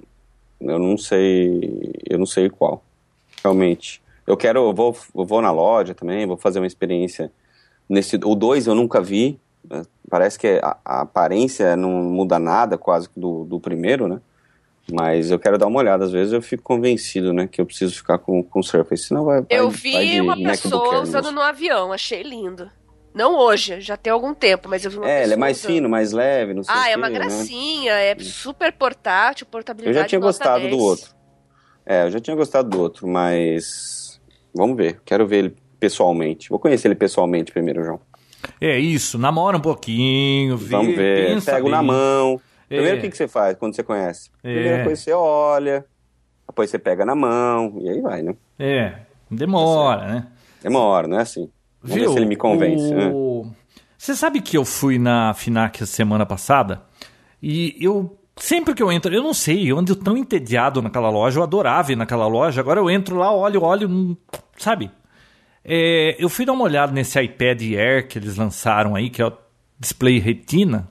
[SPEAKER 2] Eu não sei. Eu não sei qual. Realmente. Eu quero. Eu vou, eu vou na loja também, vou fazer uma experiência. Nesse, o 2 eu nunca vi. Né? Parece que a, a, aparência não muda nada quase do, do primeiro, né? Mas eu quero dar uma olhada. Às vezes eu fico convencido, né? Que eu preciso ficar com, com o Surface. Senão vai.
[SPEAKER 3] Eu
[SPEAKER 2] vai,
[SPEAKER 3] vi
[SPEAKER 2] vai
[SPEAKER 3] uma pessoa usando no avião, achei lindo. Não hoje, já tem algum tempo, mas eu vi uma
[SPEAKER 2] É, ele é mais
[SPEAKER 3] usando.
[SPEAKER 2] fino, mais leve, não sei
[SPEAKER 3] Ah,
[SPEAKER 2] o
[SPEAKER 3] é uma
[SPEAKER 2] né?
[SPEAKER 3] gracinha, é super portátil,
[SPEAKER 2] Eu
[SPEAKER 3] portabilidade
[SPEAKER 2] já tinha gostado
[SPEAKER 3] 10.
[SPEAKER 2] do outro. É, eu já tinha gostado do outro, mas. Vamos ver. Quero ver ele pessoalmente. Vou conhecer ele pessoalmente primeiro, João.
[SPEAKER 1] É isso, namora um pouquinho, vê,
[SPEAKER 2] Vamos ver.
[SPEAKER 1] pensa
[SPEAKER 2] Pego na
[SPEAKER 1] bem.
[SPEAKER 2] mão. Primeiro,
[SPEAKER 1] É.
[SPEAKER 2] o que, que você faz quando você conhece?
[SPEAKER 1] É.
[SPEAKER 2] Primeira coisa você olha, depois você pega na mão, e aí vai, né?
[SPEAKER 1] É, demora, né?
[SPEAKER 2] Demora, não é assim. Vamos ver se ele me convence. né?
[SPEAKER 1] o- Você sabe que eu fui na FINAC semana passada e eu sempre que eu entro, eu não sei, eu ando tão entediado naquela loja, eu adorava ir naquela loja, agora eu entro lá, olho, olho, sabe? É, eu fui dar uma olhada nesse iPad Air que eles lançaram aí, que é o display retina.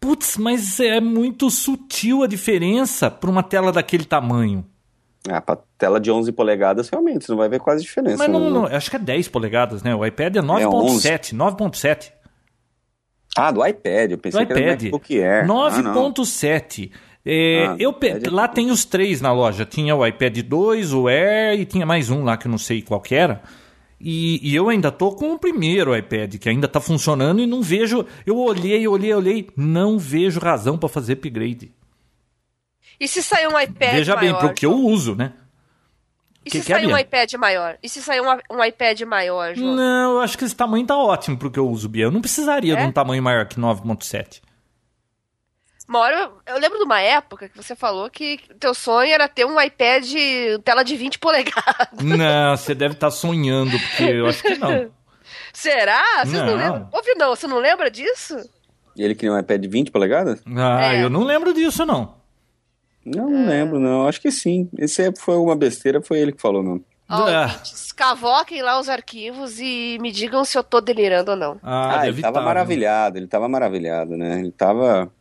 [SPEAKER 1] Putz, mas é muito sutil a diferença para uma tela daquele tamanho.
[SPEAKER 2] Ah, pra tela de 11 polegadas, realmente, você não vai ver quase diferença.
[SPEAKER 1] Mas não,
[SPEAKER 2] né?
[SPEAKER 1] não, acho que é 10 polegadas, né? O iPad é 9.7, 9.7.
[SPEAKER 2] Ah, do iPad, eu pensei
[SPEAKER 1] Do
[SPEAKER 2] que era do. MacBook Air. Ah, não.
[SPEAKER 1] 9.7. É,
[SPEAKER 2] Ah,
[SPEAKER 1] eu pe-
[SPEAKER 2] é
[SPEAKER 1] lá tem os três na loja. Tinha o iPad 2, o Air e tinha mais um lá que eu não sei qual que era. E, e eu ainda tô com o primeiro iPad, que ainda tá funcionando e não vejo. Eu olhei, olhei, olhei, não vejo razão para fazer upgrade.
[SPEAKER 3] E se sair um iPad
[SPEAKER 1] Veja bem,
[SPEAKER 3] maior?
[SPEAKER 1] pro que eu uso, né?
[SPEAKER 3] E
[SPEAKER 1] que
[SPEAKER 3] se
[SPEAKER 1] que é,
[SPEAKER 3] sair um iPad maior? E se sair um, um iPad maior, João?
[SPEAKER 1] Não, eu acho que esse tamanho tá ótimo pro que eu uso, Bia. Eu não precisaria
[SPEAKER 3] É?
[SPEAKER 1] de um tamanho maior que 9.7.
[SPEAKER 3] Uma hora, eu, eu lembro de uma época que você falou que o teu sonho era ter um iPad tela de 20 polegadas.
[SPEAKER 1] Não, você deve estar sonhando, porque eu acho que não.
[SPEAKER 3] Será? Vocês não,
[SPEAKER 1] Não.
[SPEAKER 3] lembram? Ouve, não, você não lembra disso?
[SPEAKER 2] E ele queria um iPad de 20 polegadas?
[SPEAKER 1] Ah,
[SPEAKER 3] É.
[SPEAKER 1] eu não lembro disso, não.
[SPEAKER 2] Não, não lembro, não. Acho que sim. Esse foi uma besteira, foi ele que falou mesmo.
[SPEAKER 3] Ó,
[SPEAKER 1] Ah.
[SPEAKER 3] ouvintes, cavoquem lá os arquivos e me digam se eu tô delirando ou não.
[SPEAKER 1] Ah,
[SPEAKER 2] Ah, ele tava
[SPEAKER 1] tá, viu?
[SPEAKER 2] maravilhado, ele tava maravilhado, né? Ele tava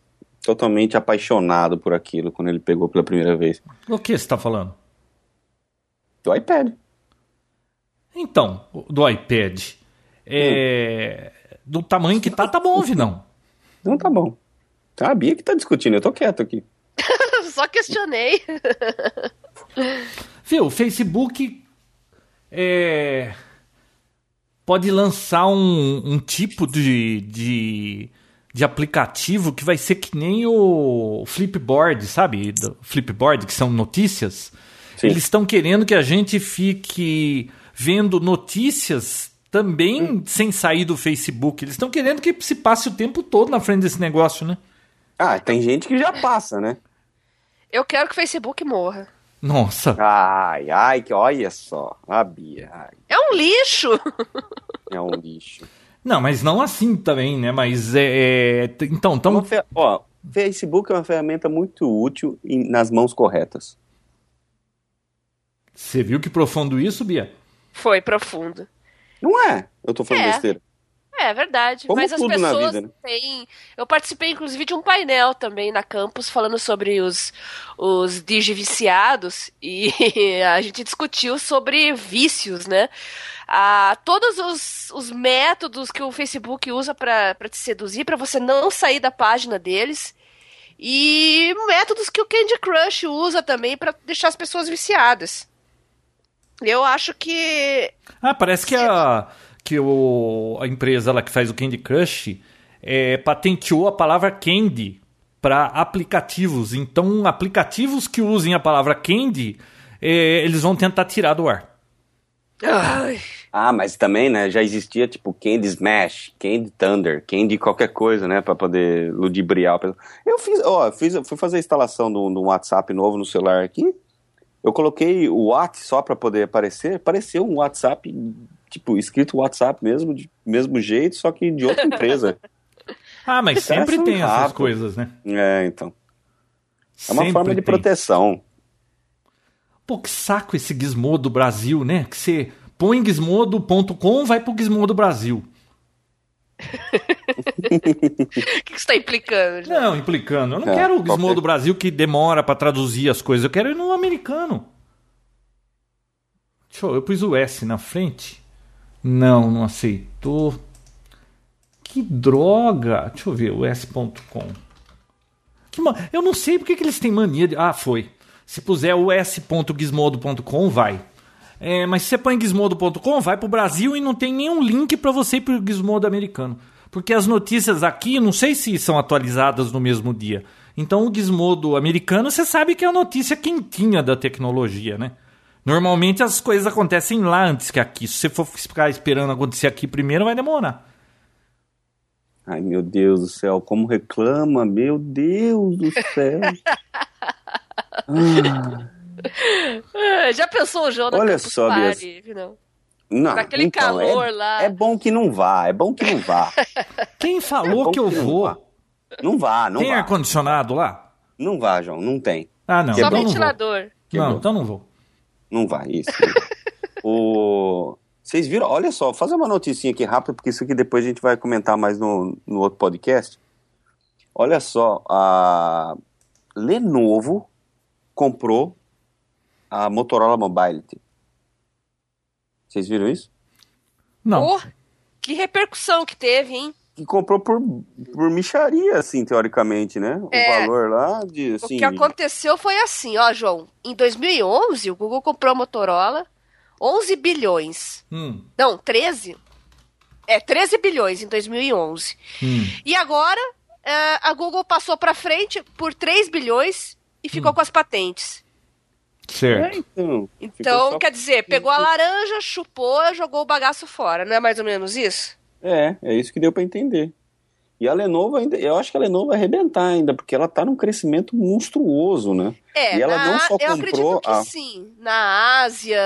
[SPEAKER 2] totalmente apaixonado por aquilo quando ele pegou pela primeira vez.
[SPEAKER 1] O que você tá falando?
[SPEAKER 2] Do iPad.
[SPEAKER 1] Então, do iPad. É... Do tamanho que tá, tá bom, Vinão.
[SPEAKER 2] Então tá bom. Tá, a Bia que tá discutindo, eu tô quieto aqui.
[SPEAKER 3] Só questionei.
[SPEAKER 1] Viu, o Facebook é... pode lançar um, um tipo de, de, de aplicativo que vai ser que nem o Flipboard, sabe? Do Flipboard, que são notícias.
[SPEAKER 2] Sim.
[SPEAKER 1] Eles estão querendo que a gente fique vendo notícias também sem sair do Facebook. Eles estão querendo que se passe o tempo todo na frente desse negócio, né?
[SPEAKER 2] Ah, tem gente que já passa, né?
[SPEAKER 3] Eu quero que o Facebook morra.
[SPEAKER 1] Nossa.
[SPEAKER 2] Ai, ai, que olha só. A Bia, ai,
[SPEAKER 3] É um lixo.
[SPEAKER 2] é um lixo.
[SPEAKER 1] Não, mas não assim também, né? Mas é. é- Então,
[SPEAKER 2] Uma
[SPEAKER 1] então.
[SPEAKER 2] fe- Ó, Facebook é uma ferramenta muito útil em- nas mãos corretas.
[SPEAKER 1] Você viu que profundo isso, Bia?
[SPEAKER 3] Foi profundo.
[SPEAKER 2] Não é. Eu tô falando
[SPEAKER 3] É.
[SPEAKER 2] besteira.
[SPEAKER 3] É, é verdade.
[SPEAKER 2] Como
[SPEAKER 3] Mas as pessoas
[SPEAKER 2] vida, né?
[SPEAKER 3] têm. Eu participei, inclusive, de um painel também na campus falando sobre os, os digiviciados e a gente discutiu sobre vícios, né? Ah, todos os, os métodos que o Facebook usa pra pra te seduzir, pra você não sair da página deles. E métodos que o Candy Crush usa também pra deixar as pessoas viciadas. Eu acho que
[SPEAKER 1] Ah, parece que a, que o, a empresa lá que faz o Candy Crush é, patenteou a palavra candy para aplicativos. Então, aplicativos que usem a palavra candy, é, eles vão tentar tirar do ar.
[SPEAKER 3] Ai,
[SPEAKER 2] Ah, mas também, né, já existia, tipo, Candy Smash, Candy Thunder, Candy qualquer coisa, né, pra poder ludibriar. o pessoal. Eu fiz, ó, eu fiz, fui fazer a instalação do, do WhatsApp novo no celular aqui, eu coloquei o WhatsApp só pra poder aparecer, apareceu um WhatsApp, tipo, escrito WhatsApp mesmo, de mesmo jeito, só que de outra empresa.
[SPEAKER 1] Ah, mas
[SPEAKER 2] Os
[SPEAKER 1] sempre tem essas coisas, né?
[SPEAKER 2] é, então. É uma
[SPEAKER 1] Sempre
[SPEAKER 2] forma de
[SPEAKER 1] tem.
[SPEAKER 2] proteção.
[SPEAKER 1] Pô, que saco esse Gizmodo Brasil, né? Que você põe gizmodo.com, vai pro Gizmodo Brasil.
[SPEAKER 3] o que que você tá implicando? João?
[SPEAKER 1] Não, implicando. Eu não
[SPEAKER 2] É,
[SPEAKER 1] quero o
[SPEAKER 2] qualquer-
[SPEAKER 1] Gizmodo Brasil que demora pra traduzir as coisas. Eu quero ir no americano. Deixa eu, eu pus o S na frente. Não, não aceitou. Que droga. Deixa eu ver, o S.com. Eu não sei porque que eles têm mania de. Ah, foi. Se puser o s.gizmodo.com, vai. É, mas se você põe gizmodo.com, vai pro Brasil e não tem nenhum link pra você ir pro Gizmodo americano. Porque as notícias aqui, não sei se são atualizadas no mesmo dia. Então o Gizmodo americano, você sabe que é a notícia quentinha da tecnologia, né? Normalmente as coisas acontecem lá antes que aqui. Se você for ficar esperando acontecer aqui primeiro, vai demorar.
[SPEAKER 2] Ai, meu Deus do céu, como reclama, meu Deus do céu. Ah,
[SPEAKER 3] Já pensou o João da
[SPEAKER 2] Olha só,
[SPEAKER 3] Party? Não.
[SPEAKER 2] não,
[SPEAKER 3] Naquele
[SPEAKER 2] então,
[SPEAKER 3] calor
[SPEAKER 2] é,
[SPEAKER 3] lá.
[SPEAKER 2] É bom que não vá, é bom que não vá.
[SPEAKER 1] Quem falou
[SPEAKER 2] bom
[SPEAKER 1] que eu
[SPEAKER 2] que não
[SPEAKER 1] vou?
[SPEAKER 2] vá. Não vá, não
[SPEAKER 1] Tem ar-condicionado lá?
[SPEAKER 2] Não vá, João, não tem.
[SPEAKER 1] Ah, não.
[SPEAKER 3] Só
[SPEAKER 1] não vou.
[SPEAKER 3] ventilador.
[SPEAKER 2] Quebrou.
[SPEAKER 1] Não, então não vou.
[SPEAKER 2] Não vai, isso. o... Vocês viram? Olha só, vou fazer uma noticinha aqui rápida, porque isso aqui depois a gente vai comentar mais no, no outro podcast. Olha só, a Lenovo comprou a Motorola Mobility. Vocês viram isso?
[SPEAKER 1] Não.
[SPEAKER 3] Oh, que repercussão que teve, hein?
[SPEAKER 2] Que comprou por, por micharia, assim, teoricamente, né? O
[SPEAKER 3] É.
[SPEAKER 2] valor lá de, assim...
[SPEAKER 3] O que aconteceu foi assim, ó, João. Em 2011, o Google comprou a Motorola 11 bilhões.
[SPEAKER 1] Hum,
[SPEAKER 3] Não, 13. É, 13 bilhões em 2011.
[SPEAKER 1] hum.
[SPEAKER 3] E agora, é, a Google passou pra frente por 3 bilhões e ficou
[SPEAKER 2] Hum.
[SPEAKER 3] com as patentes.
[SPEAKER 1] Certo.
[SPEAKER 2] É, então,
[SPEAKER 3] Então, quer dizer, pegou a laranja, chupou, jogou o bagaço fora. Não é mais ou menos isso?
[SPEAKER 2] É, é isso que deu pra entender. E a Lenovo ainda, eu acho que a Lenovo vai arrebentar ainda, porque ela tá num crescimento monstruoso, né?
[SPEAKER 3] É,
[SPEAKER 2] E ela
[SPEAKER 3] na-
[SPEAKER 2] não só
[SPEAKER 3] eu
[SPEAKER 2] comprou
[SPEAKER 3] acredito que
[SPEAKER 2] a-
[SPEAKER 3] sim. Na Ásia,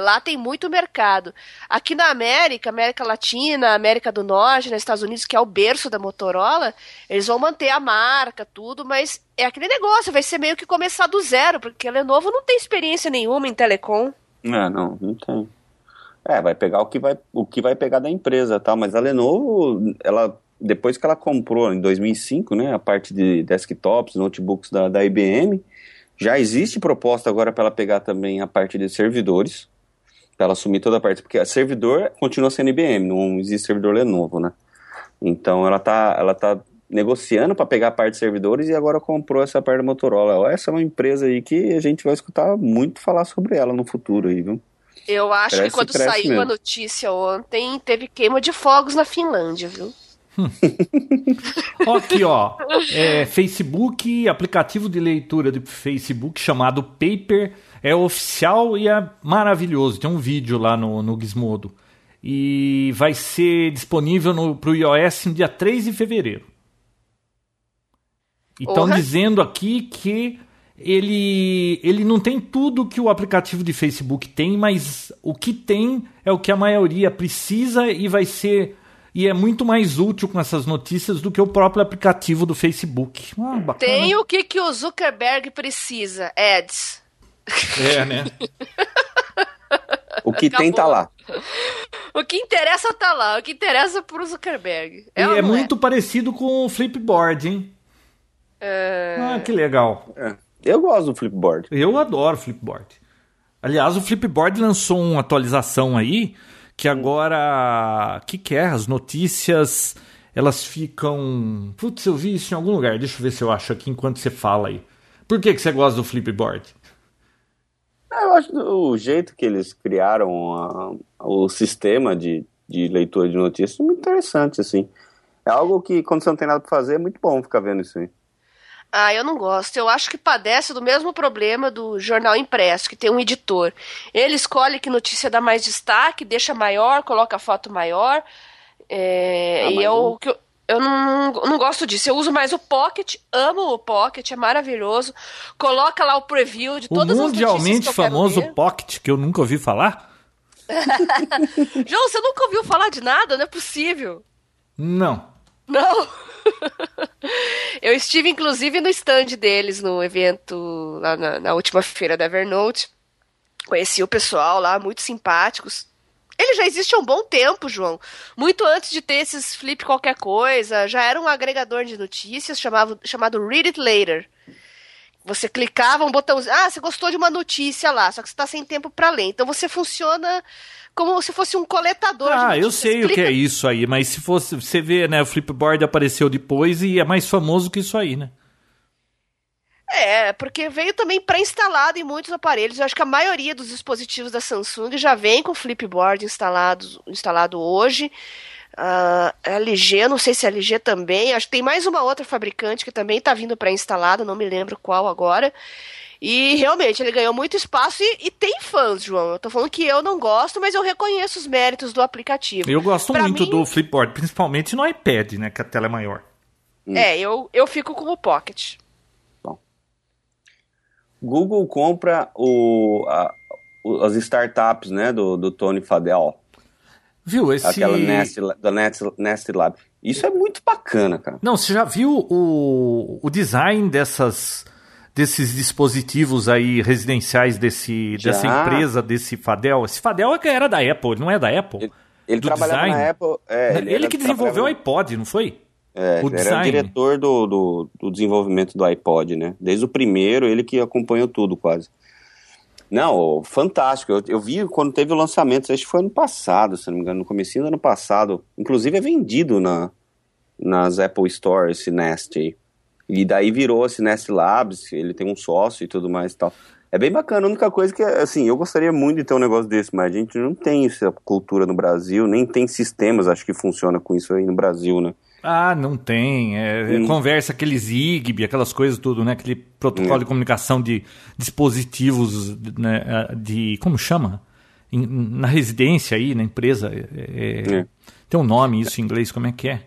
[SPEAKER 3] lá tem muito mercado. Aqui na América, América Latina, América do Norte, nos Estados Unidos, que é o berço da Motorola, eles vão manter a marca, tudo, mas é aquele negócio, vai ser meio que começar do zero, porque a Lenovo não tem experiência nenhuma em telecom.
[SPEAKER 2] É, não, não tem. É, vai pegar o que vai, o que vai pegar da empresa, tá? Mas a Lenovo, ela depois que ela comprou em 2005, né, a parte de desktops, notebooks da, da IBM, já existe proposta agora para ela pegar também a parte de servidores, para ela assumir toda a parte, porque servidor continua sendo IBM, não existe servidor Lenovo, né? Então ela tá, ela tá negociando para pegar a parte de servidores e agora comprou essa parte da Motorola. Essa é uma empresa aí que a gente vai escutar muito falar sobre ela no futuro aí, viu?
[SPEAKER 3] Eu acho
[SPEAKER 2] Cresce,
[SPEAKER 3] que quando saiu
[SPEAKER 2] mesmo.
[SPEAKER 3] a notícia ontem, teve queima de fogos na Finlândia, viu?
[SPEAKER 1] Aqui, ó. É, Facebook, aplicativo de leitura do Facebook chamado Paper. É oficial e é maravilhoso. Tem um vídeo lá no, no Gizmodo. E vai ser disponível no, pro iOS no dia 3 de fevereiro. E estão dizendo aqui que ele, ele não tem tudo que o aplicativo de Facebook tem, mas o que tem é o que a maioria precisa e vai ser. E é muito mais útil com essas notícias do que o próprio aplicativo do Facebook. Ah.
[SPEAKER 3] Tem o que, que o Zuckerberg precisa? Ads.
[SPEAKER 1] É, né?
[SPEAKER 2] O que tem tá lá.
[SPEAKER 3] O que interessa tá lá. O que interessa pro Zuckerberg.
[SPEAKER 1] É e é muito parecido com o Flipboard, hein? É... Ah, que legal.
[SPEAKER 2] É. Eu gosto do Flipboard.
[SPEAKER 1] Eu adoro Flipboard. Aliás, o Flipboard lançou uma atualização aí que agora. O que, que é? As notícias elas ficam. Putz, eu vi isso em algum lugar. Deixa eu ver se eu acho aqui enquanto você fala aí. Por que, que você gosta do Flipboard?
[SPEAKER 2] Ah, eu acho o jeito que eles criaram a, o sistema de, de leitura de notícias muito interessante, assim. É algo que, quando você não tem nada para fazer, é muito bom ficar vendo isso aí.
[SPEAKER 3] Ah, eu não gosto. Eu acho que padece do mesmo problema do jornal impresso, que tem um editor. Ele escolhe que notícia dá mais destaque, deixa maior, coloca a foto maior. É, ah, e eu, eu, eu não, não gosto disso. Eu uso mais o Pocket, amo o Pocket, é maravilhoso. Coloca lá o preview de todas
[SPEAKER 1] as notícias. O mundialmente famoso Pocket, que eu nunca ouvi falar.
[SPEAKER 3] João, você nunca ouviu falar de nada? Não é possível.
[SPEAKER 1] Não.
[SPEAKER 3] Não. eu estive, inclusive, no stand deles no evento lá na, na última feira da Evernote. Conheci o pessoal lá, muito simpáticos. Ele já existe há um bom tempo, João. Muito antes de ter esses flip qualquer coisa, já era um agregador de notícias chamado, chamado Read It Later. Você clicava um botãozinho, ah, você gostou de uma notícia lá, só que você está sem tempo para ler. Então você funciona como se fosse um coletador.
[SPEAKER 1] Ah, eu sei Clica... o que é isso aí, mas se fosse, você vê, né, o Flipboard apareceu depois e é mais famoso que isso aí, né?
[SPEAKER 3] É, porque veio também pré-instalado em muitos aparelhos. Eu acho que a maioria dos dispositivos da Samsung já vem com Flipboard instalado, instalado hoje. Uh, LG, não sei se é LG também. Acho que tem mais uma outra fabricante que também está vindo pré-instalado, não me lembro qual agora. E realmente ele ganhou muito espaço e, e, tem fãs, João. Eu tô falando que eu não gosto, mas eu reconheço os méritos do aplicativo.
[SPEAKER 1] Eu gosto pra muito mim... do Flipboard, principalmente no iPad, né? Que a tela é maior.
[SPEAKER 3] É, eu, eu fico com o Pocket.
[SPEAKER 2] Google compra o, a, as startups, né, do, do Tony Fadell.
[SPEAKER 1] Viu, esse...
[SPEAKER 2] Aquela Nest, da Nest, Nest Lab. Isso é muito bacana, cara.
[SPEAKER 1] Não, você já viu o, o design dessas desses dispositivos aí residenciais desse, dessa empresa, desse Fadel? Esse Fadel é era da Apple, não é da Apple?
[SPEAKER 2] Ele, ele trabalhava design. na Apple.
[SPEAKER 1] É, ele, ele que desenvolveu o iPod, não foi?
[SPEAKER 2] É, o ele design. era o diretor do, do, do, desenvolvimento do iPod, né? Desde o primeiro, ele que acompanhou tudo quase. Não, fantástico. Eu, eu vi quando teve o lançamento, acho que foi ano passado, se não me engano, no começo do ano passado. Inclusive é vendido na, nas Apple Store esse Nest aí. E daí virou esse Nest Labs, ele tem um sócio e tudo mais e tal. É bem bacana, a única coisa que, assim, eu gostaria muito de ter um negócio desse, mas a gente não tem essa cultura no Brasil, nem tem sistemas, acho que funciona com isso aí no Brasil, né?
[SPEAKER 1] Ah, não tem. É, hum. Conversa aqueles Zigbee, aquelas coisas tudo, né? Aquele protocolo hum. de comunicação de dispositivos, né? de como chama? Na residência aí, na empresa. É, é, é, tem um nome isso em inglês, como é que é?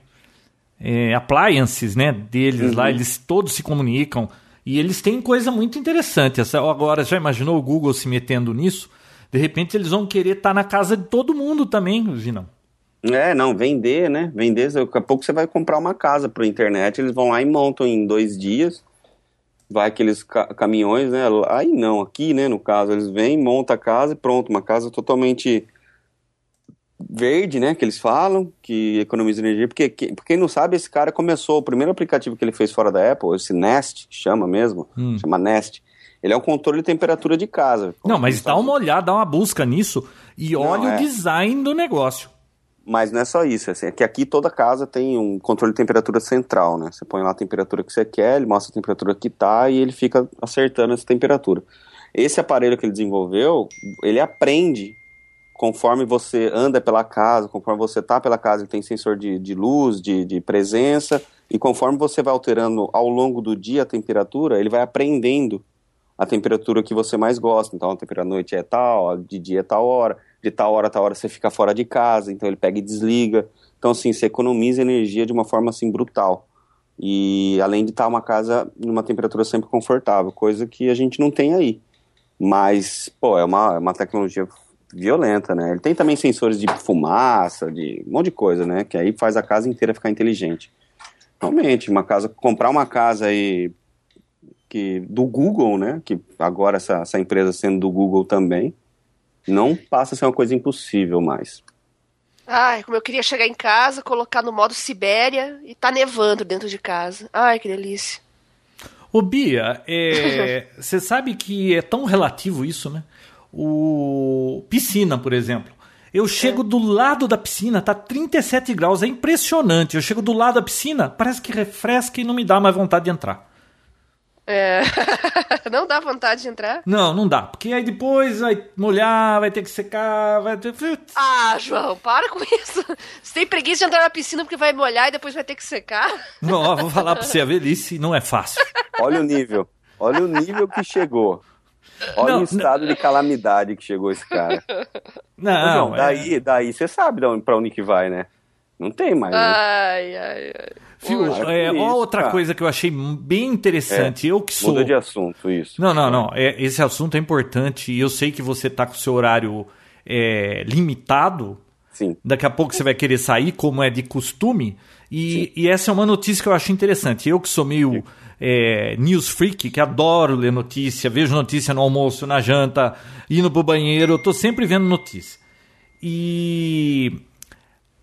[SPEAKER 1] é appliances, né? Deles uhum. lá, eles todos se comunicam. E eles têm coisa muito interessante. Agora, já imaginou o Google se metendo nisso? De repente eles vão querer estar tá na casa de todo mundo também, Vinão.
[SPEAKER 2] É, não, vender, né? Vender, daqui a pouco você vai comprar uma casa por internet, eles vão lá e montam em dois dias. Vai aqueles ca caminhões, né? Aí não, aqui, né, no caso, eles vêm, montam a casa e pronto, uma casa totalmente verde, né, que eles falam, que economiza energia, porque que, quem não sabe, esse cara começou, o primeiro aplicativo que ele fez fora da Apple, esse Nest, chama mesmo, hum. chama Nest, ele é um controle de temperatura de casa.
[SPEAKER 1] Não, mas dá uma olhada, dá uma busca nisso e olha não, é... o design do negócio.
[SPEAKER 2] Mas não é só isso, assim, é que aqui toda casa tem um controle de temperatura central, né? Você põe lá a temperatura que você quer, ele mostra a temperatura que tá e ele fica acertando essa temperatura. Esse aparelho que ele desenvolveu, ele aprende conforme você anda pela casa, conforme você tá pela casa, ele tem sensor de, de luz, de, de presença, e conforme você vai alterando ao longo do dia a temperatura, ele vai aprendendo a temperatura que você mais gosta. Então, a temperatura da noite é tal, de dia é tal hora de tal hora a tal hora você fica fora de casa, então ele pega e desliga. Então, assim, você economiza energia de uma forma, assim, brutal. E além de estar uma casa numa temperatura sempre confortável, coisa que a gente não tem aí. Mas, pô, é uma, é uma tecnologia violenta, né? Ele tem também sensores de fumaça, de um monte de coisa, né? Que aí faz a casa inteira ficar inteligente. Realmente, uma casa, comprar uma casa aí que do Google, né? Que agora essa, essa empresa sendo do Google também, Não passa a ser uma coisa impossível mais.
[SPEAKER 3] Ai, como eu queria chegar em casa, colocar no modo Sibéria e tá nevando dentro de casa. Ai, que delícia.
[SPEAKER 1] Ô Bia, é, você sabe que é tão relativo isso, né? O piscina, por exemplo. Eu chego é. do lado da piscina, tá 37 graus, é impressionante. Eu chego do lado da piscina, parece que refresca e não me dá mais vontade de entrar.
[SPEAKER 3] É. não dá vontade de entrar?
[SPEAKER 1] Não, não dá. Porque aí depois vai molhar, vai ter que secar, vai ter.
[SPEAKER 3] Ah, João, para com isso. Você tem preguiça de entrar na piscina porque vai molhar e depois vai ter que secar?
[SPEAKER 1] Não, vou falar pra você, a velhice não é fácil.
[SPEAKER 2] Olha o nível. Olha o nível que chegou. Olha não, o estado não... de calamidade que chegou esse cara. Não, não daí, é... daí você sabe pra onde que vai, né? Não tem mais. Né?
[SPEAKER 3] Ai, ai,
[SPEAKER 1] Viu? É, isso, outra cara. coisa que eu achei bem interessante. É, eu que sou.
[SPEAKER 2] Muda de assunto, isso.
[SPEAKER 1] Não, não, não. É, esse assunto é importante e eu sei que você tá com o seu horário é, limitado.
[SPEAKER 2] Sim.
[SPEAKER 1] Daqui a pouco você vai querer sair, como é de costume. E, e essa é uma notícia que eu acho interessante. Eu que sou meio é, news freak, que adoro ler notícia, vejo notícia no almoço, na janta, indo pro banheiro, eu tô sempre vendo notícia. E.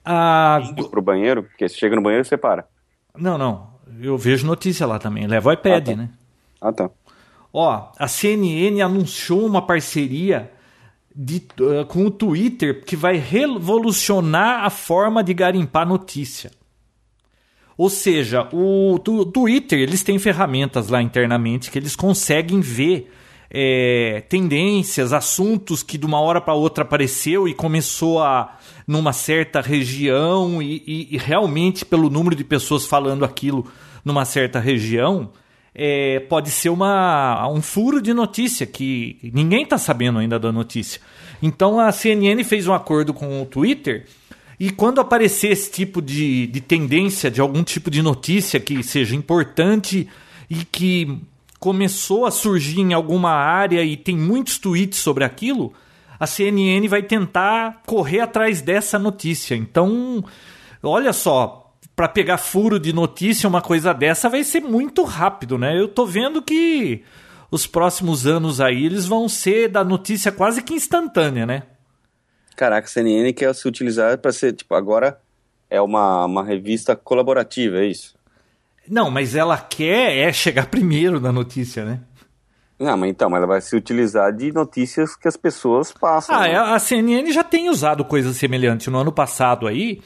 [SPEAKER 1] A...
[SPEAKER 2] Indo pro banheiro? Porque você chega no banheiro e você para.
[SPEAKER 1] Não, não. Eu vejo notícia lá também. Levo o iPad,
[SPEAKER 2] ah, tá.
[SPEAKER 1] né?
[SPEAKER 2] Ah, tá.
[SPEAKER 1] Ó, a CNN anunciou uma parceria de, uh, com o Twitter que vai revolucionar a forma de garimpar notícia. Ou seja, o, o Twitter, eles têm ferramentas lá internamente que eles conseguem ver é, tendências, assuntos que de uma hora para outra apareceu e começou a numa certa região e, e, e, realmente pelo número de pessoas falando aquilo numa certa região é, pode ser uma, um furo de notícia que ninguém está sabendo ainda da notícia. Então a CNN fez um acordo com o Twitter e quando aparecer esse tipo de, de tendência de algum tipo de notícia que seja importante e que começou a surgir em alguma área e tem muitos tweets sobre aquilo, a CNN vai tentar correr atrás dessa notícia. Então, olha só, para pegar furo de notícia, uma coisa dessa vai ser muito rápido, né? Eu tô vendo que os próximos anos aí eles vão ser da notícia quase que instantânea, né?
[SPEAKER 2] Caraca, a CNN quer se utilizar para ser, tipo, agora é uma, uma revista colaborativa, é isso?
[SPEAKER 1] Não, mas ela quer é chegar primeiro na notícia, né?
[SPEAKER 2] Não, mas então, ela vai se utilizar de notícias que as pessoas passam.
[SPEAKER 1] Ah, né? a CNN já tem usado coisas semelhantes. No ano passado aí,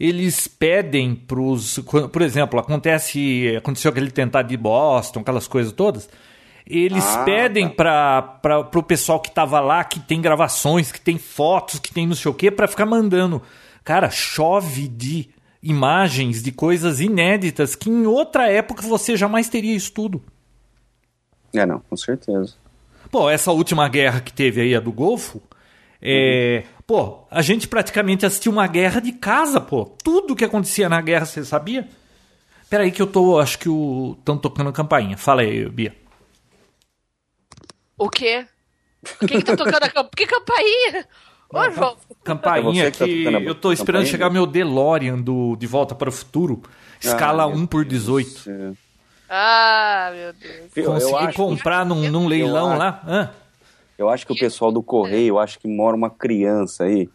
[SPEAKER 1] eles pedem para os. Por exemplo, acontece. Aconteceu aquele tentado de Boston, aquelas coisas todas. Eles ah, pedem tá. para o pessoal que estava lá, que tem gravações, que tem fotos, que tem não sei o quê, para ficar mandando. Cara, chove de imagens de coisas inéditas que em outra época você jamais teria isso tudo.
[SPEAKER 2] É, não, com certeza.
[SPEAKER 1] Pô, essa última guerra que teve aí, a do Golfo, é... Uhum. Pô, a gente praticamente assistiu uma guerra de casa, pô. Tudo que acontecia na guerra, você sabia? Peraí que eu tô, acho que o estão tocando campainha. Fala aí, Bia.
[SPEAKER 3] O quê? Quem que tá tocando a campainha? Que campainha? Ô, João.
[SPEAKER 1] Campainha é que, que tá eu tô esperando campainha? chegar meu DeLorean do De Volta para o Futuro. Escala ah, 1 por 18.
[SPEAKER 3] Ah, meu Deus.
[SPEAKER 1] Consegui comprar que... num, num leilão
[SPEAKER 2] eu
[SPEAKER 1] lá.
[SPEAKER 2] Ah. Eu acho que o pessoal do Correio, acho que mora uma criança aí.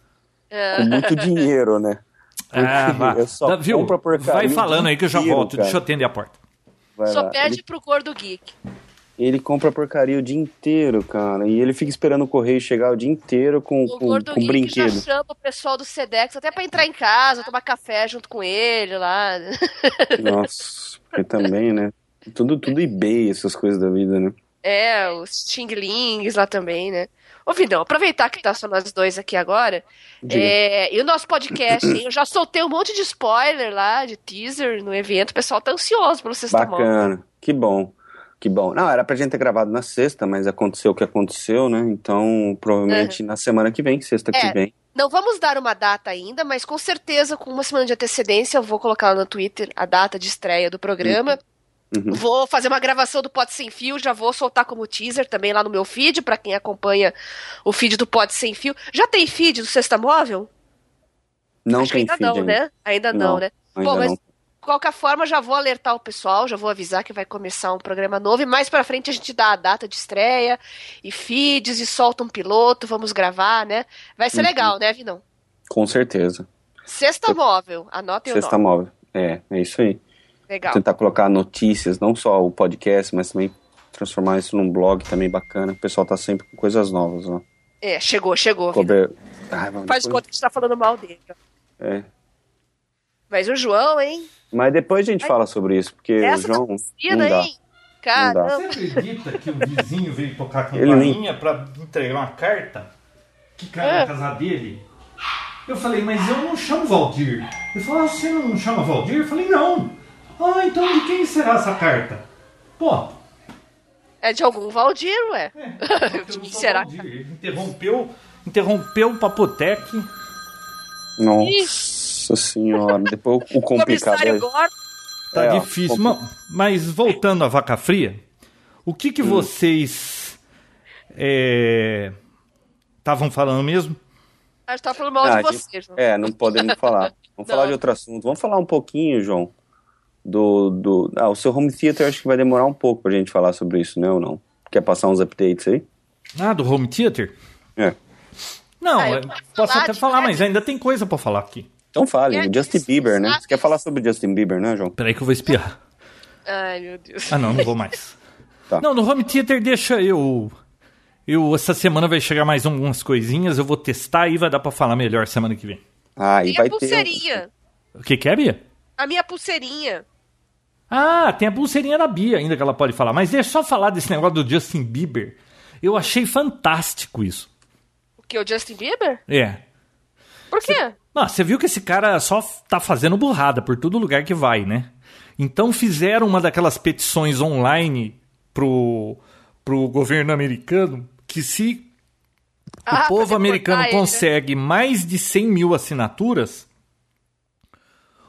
[SPEAKER 2] É. Com muito dinheiro, né?
[SPEAKER 1] ah, vai. Só viu? Vai falando aí que eu já volto. Cara. Deixa eu atender a porta.
[SPEAKER 3] Vai só lá. perde Ele... pro cor do geek.
[SPEAKER 2] Ele compra porcaria o dia inteiro, cara. E ele fica esperando o correio chegar o dia inteiro com, o com, com brinquedo. já
[SPEAKER 3] chama o pessoal do Sedex até pra entrar em casa, tomar café junto com ele lá.
[SPEAKER 2] Nossa, porque também, né? Tudo, tudo eBay, essas coisas da vida, né?
[SPEAKER 3] É, os Xinglings lá também, né? Ô, Vidão, aproveitar que tá só nós dois aqui agora. É, e o nosso podcast, hein, eu já soltei um monte de spoiler lá, de teaser no evento. O pessoal tá ansioso pelo Sexta
[SPEAKER 2] Bacana, que bom. Que bom. Não, era pra gente ter gravado na sexta, mas aconteceu o que aconteceu, né? Então, provavelmente uhum. na semana que vem, sexta é, que vem.
[SPEAKER 3] Não vamos dar uma data ainda, mas com certeza, com uma semana de antecedência, eu vou colocar no Twitter a data de estreia do programa. Uhum. Uhum. Vou fazer uma gravação do Pod Sem Fio, já vou soltar como teaser também lá no meu feed, para quem acompanha o feed do Pod Sem Fio. Já tem feed do Sexta Móvel?
[SPEAKER 2] Não Acho tem
[SPEAKER 3] ainda
[SPEAKER 2] feed.
[SPEAKER 3] Não, ainda. né? Ainda não, não né?
[SPEAKER 2] Ainda Bom, mas
[SPEAKER 3] não. Qualquer forma, já vou alertar o pessoal, já vou avisar que vai começar um programa novo. E mais pra frente a gente dá a data de estreia e feeds e solta um piloto, vamos gravar, né? Vai ser
[SPEAKER 2] Uhum.
[SPEAKER 3] legal, né, Vinão?
[SPEAKER 2] Com certeza.
[SPEAKER 3] Sexta móvel, anotem
[SPEAKER 2] Sexta
[SPEAKER 3] o nome.
[SPEAKER 2] móvel. É, é isso aí.
[SPEAKER 3] Legal.
[SPEAKER 2] Tentar colocar notícias, não só o podcast, mas também transformar isso num blog também bacana. O pessoal tá sempre com coisas novas lá.
[SPEAKER 3] É, chegou, chegou.
[SPEAKER 2] Cober... Ai,
[SPEAKER 3] Faz de
[SPEAKER 2] depois-
[SPEAKER 3] conta que a gente tá falando mal dele.
[SPEAKER 2] É.
[SPEAKER 3] Mas o João, hein?
[SPEAKER 2] Mas depois a gente
[SPEAKER 3] Ai,
[SPEAKER 2] fala sobre isso, porque o
[SPEAKER 3] Essa
[SPEAKER 2] João.
[SPEAKER 3] tá
[SPEAKER 2] não dá.
[SPEAKER 3] hein? Caramba.
[SPEAKER 1] Você acredita que o vizinho veio tocar a
[SPEAKER 2] Ele nem-
[SPEAKER 1] campainha pra entregar uma carta que caiu
[SPEAKER 3] É.
[SPEAKER 1] na casa dele? Eu falei, mas eu não chamo Valdir. Ele falou, ah, você não chama Valdir? Eu falei, não. Ah, então de quem será essa carta? Pô,
[SPEAKER 3] É de algum Valdir, ué.
[SPEAKER 1] é,
[SPEAKER 3] De quem será?
[SPEAKER 1] Valdir. Ele interrompeu, interrompeu o Papotec.
[SPEAKER 2] Nossa senhora. Depois o complicado
[SPEAKER 3] Comissário
[SPEAKER 2] é.
[SPEAKER 3] Gordon.
[SPEAKER 1] Tá
[SPEAKER 2] É,
[SPEAKER 1] difícil. Mas voltando à vaca fria, o que
[SPEAKER 2] Hum.
[SPEAKER 1] que vocês estavam falando mesmo?
[SPEAKER 3] A gente tá falando mal
[SPEAKER 2] Ah,
[SPEAKER 3] de
[SPEAKER 2] a gente-
[SPEAKER 3] você, João.
[SPEAKER 2] É, não podemos falar. Vamos falar
[SPEAKER 3] Não.
[SPEAKER 2] de outro assunto. Vamos falar um pouquinho, João, do. do... Ah, o seu home theater acho que vai demorar um pouco pra gente falar sobre isso, né ou não? Quer passar uns updates aí?
[SPEAKER 1] Ah, do home theater?
[SPEAKER 2] É.
[SPEAKER 1] Não,
[SPEAKER 3] Ah, eu posso
[SPEAKER 1] posso
[SPEAKER 3] falar
[SPEAKER 1] até falar, mas ainda tem coisa pra falar aqui.
[SPEAKER 2] Então fale,
[SPEAKER 3] É,
[SPEAKER 2] Justin
[SPEAKER 3] isso,
[SPEAKER 2] Bieber, né? Você quer falar sobre Justin Bieber, né, João?
[SPEAKER 1] Peraí que eu vou espirrar.
[SPEAKER 3] Ai, meu Deus.
[SPEAKER 1] Ah, não, não vou mais.
[SPEAKER 2] Tá.
[SPEAKER 1] Não, no home theater deixa eu. Eu, essa semana vai chegar mais algumas coisinhas, eu vou testar e vai dar pra falar melhor semana que vem.
[SPEAKER 2] Ah, e
[SPEAKER 3] E
[SPEAKER 2] vai
[SPEAKER 3] a pulseirinha?
[SPEAKER 1] O que que é, Bia?
[SPEAKER 3] A minha pulseirinha.
[SPEAKER 1] Ah, tem a pulseirinha da Bia ainda que ela pode falar. Mas deixa eu só falar desse negócio do Justin Bieber. Eu achei fantástico isso.
[SPEAKER 3] O que? O Justin Bieber?
[SPEAKER 1] É.
[SPEAKER 3] Por quê?
[SPEAKER 1] Você viu que esse cara só tá fazendo burrada por todo lugar que vai, né? Então fizeram uma daquelas petições online pro, pro governo americano que se
[SPEAKER 3] Ah,
[SPEAKER 1] o povo americano
[SPEAKER 3] ele, né?
[SPEAKER 1] consegue mais de 100 mil assinaturas,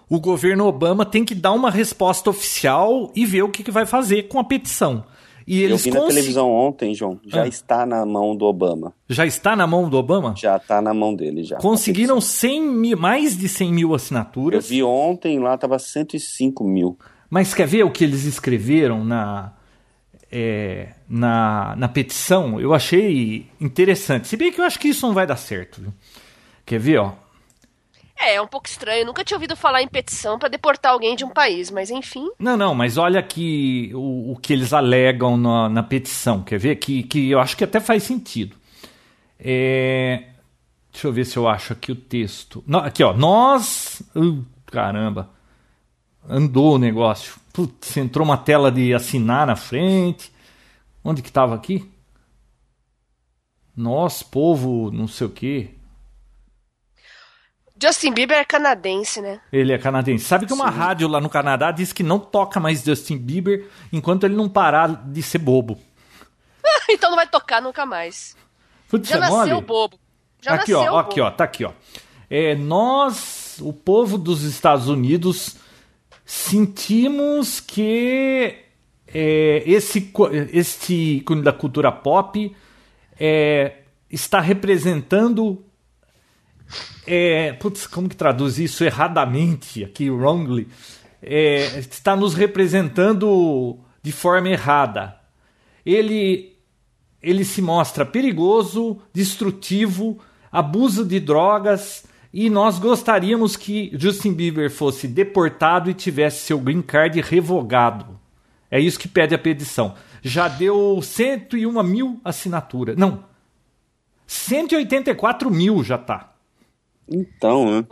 [SPEAKER 1] o governo Obama tem que dar uma resposta oficial e ver o que, que vai fazer com a petição. E
[SPEAKER 2] Eu
[SPEAKER 1] eles
[SPEAKER 2] vi na televisão ontem, João. Já
[SPEAKER 1] Ah.
[SPEAKER 2] está na mão do Obama.
[SPEAKER 1] Já está na mão do Obama?
[SPEAKER 2] Já está na mão dele, já.
[SPEAKER 1] Conseguiram 100 mil, mais de 100 mil
[SPEAKER 2] Eu
[SPEAKER 1] assinaturas.
[SPEAKER 2] vi ontem lá, tava 105 mil.
[SPEAKER 1] Mas quer ver o que eles escreveram na, é, na, na petição? Eu achei interessante. Se bem que eu acho que isso não vai dar certo. Viu? Quer ver, ó?
[SPEAKER 3] É, é um pouco estranho. Nunca tinha ouvido falar em petição pra deportar alguém de um país, mas enfim.
[SPEAKER 1] Não, não, mas olha aqui o, o que eles alegam na, na petição. Quer ver? Que, que eu acho que até faz sentido. É, deixa eu ver se eu acho aqui o texto. Aqui, ó. Nós. Uh, caramba. Andou o negócio. Putz, entrou uma tela de assinar na frente. Onde que estava aqui? Nós, povo, não sei o quê.
[SPEAKER 3] Justin Bieber é canadense, né?
[SPEAKER 1] Ele é canadense. Sabe que uma rádio lá no Canadá diz que não toca mais Justin Bieber enquanto ele não parar de ser bobo.
[SPEAKER 3] então não vai tocar nunca mais.
[SPEAKER 1] Putz,
[SPEAKER 3] Já
[SPEAKER 1] é
[SPEAKER 3] nasceu
[SPEAKER 1] mole?
[SPEAKER 3] bobo. Já
[SPEAKER 1] aqui,
[SPEAKER 3] nasceu
[SPEAKER 1] ó, aqui,
[SPEAKER 3] bobo.
[SPEAKER 1] ó, tá aqui, ó. É, nós, o povo dos Estados Unidos, sentimos que é, esse, este ícone da cultura pop é, está representando. É, putz, como que traduz isso erradamente aqui, wrongly? É, está nos representando de forma errada. Ele ele se mostra perigoso, destrutivo, abuso de drogas e nós gostaríamos que Justin Bieber fosse deportado e tivesse seu green card revogado. É isso que pede a petição. Já deu 101 mil assinaturas. Não, 184 mil já tá.
[SPEAKER 2] Então, né?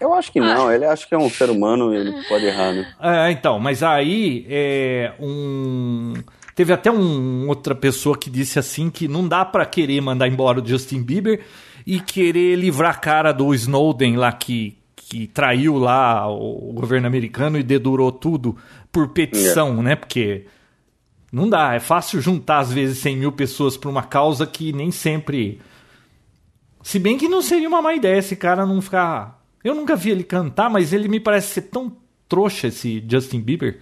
[SPEAKER 2] Eu acho que não. Ele acha que é um ser humano e ele pode errar, né?
[SPEAKER 1] É, então, mas aí é um. Teve até um, outra pessoa que disse assim que não dá pra querer mandar embora o Justin Bieber e querer livrar a cara do Snowden lá que, que traiu lá o, o governo americano e dedurou tudo por petição, né? Porque não dá, é fácil juntar às vezes 100 mil pessoas pra uma causa que nem sempre. Se bem que não seria uma má ideia esse cara não ficar. Eu nunca vi ele cantar, mas ele me parece ser tão trouxa esse Justin Bieber.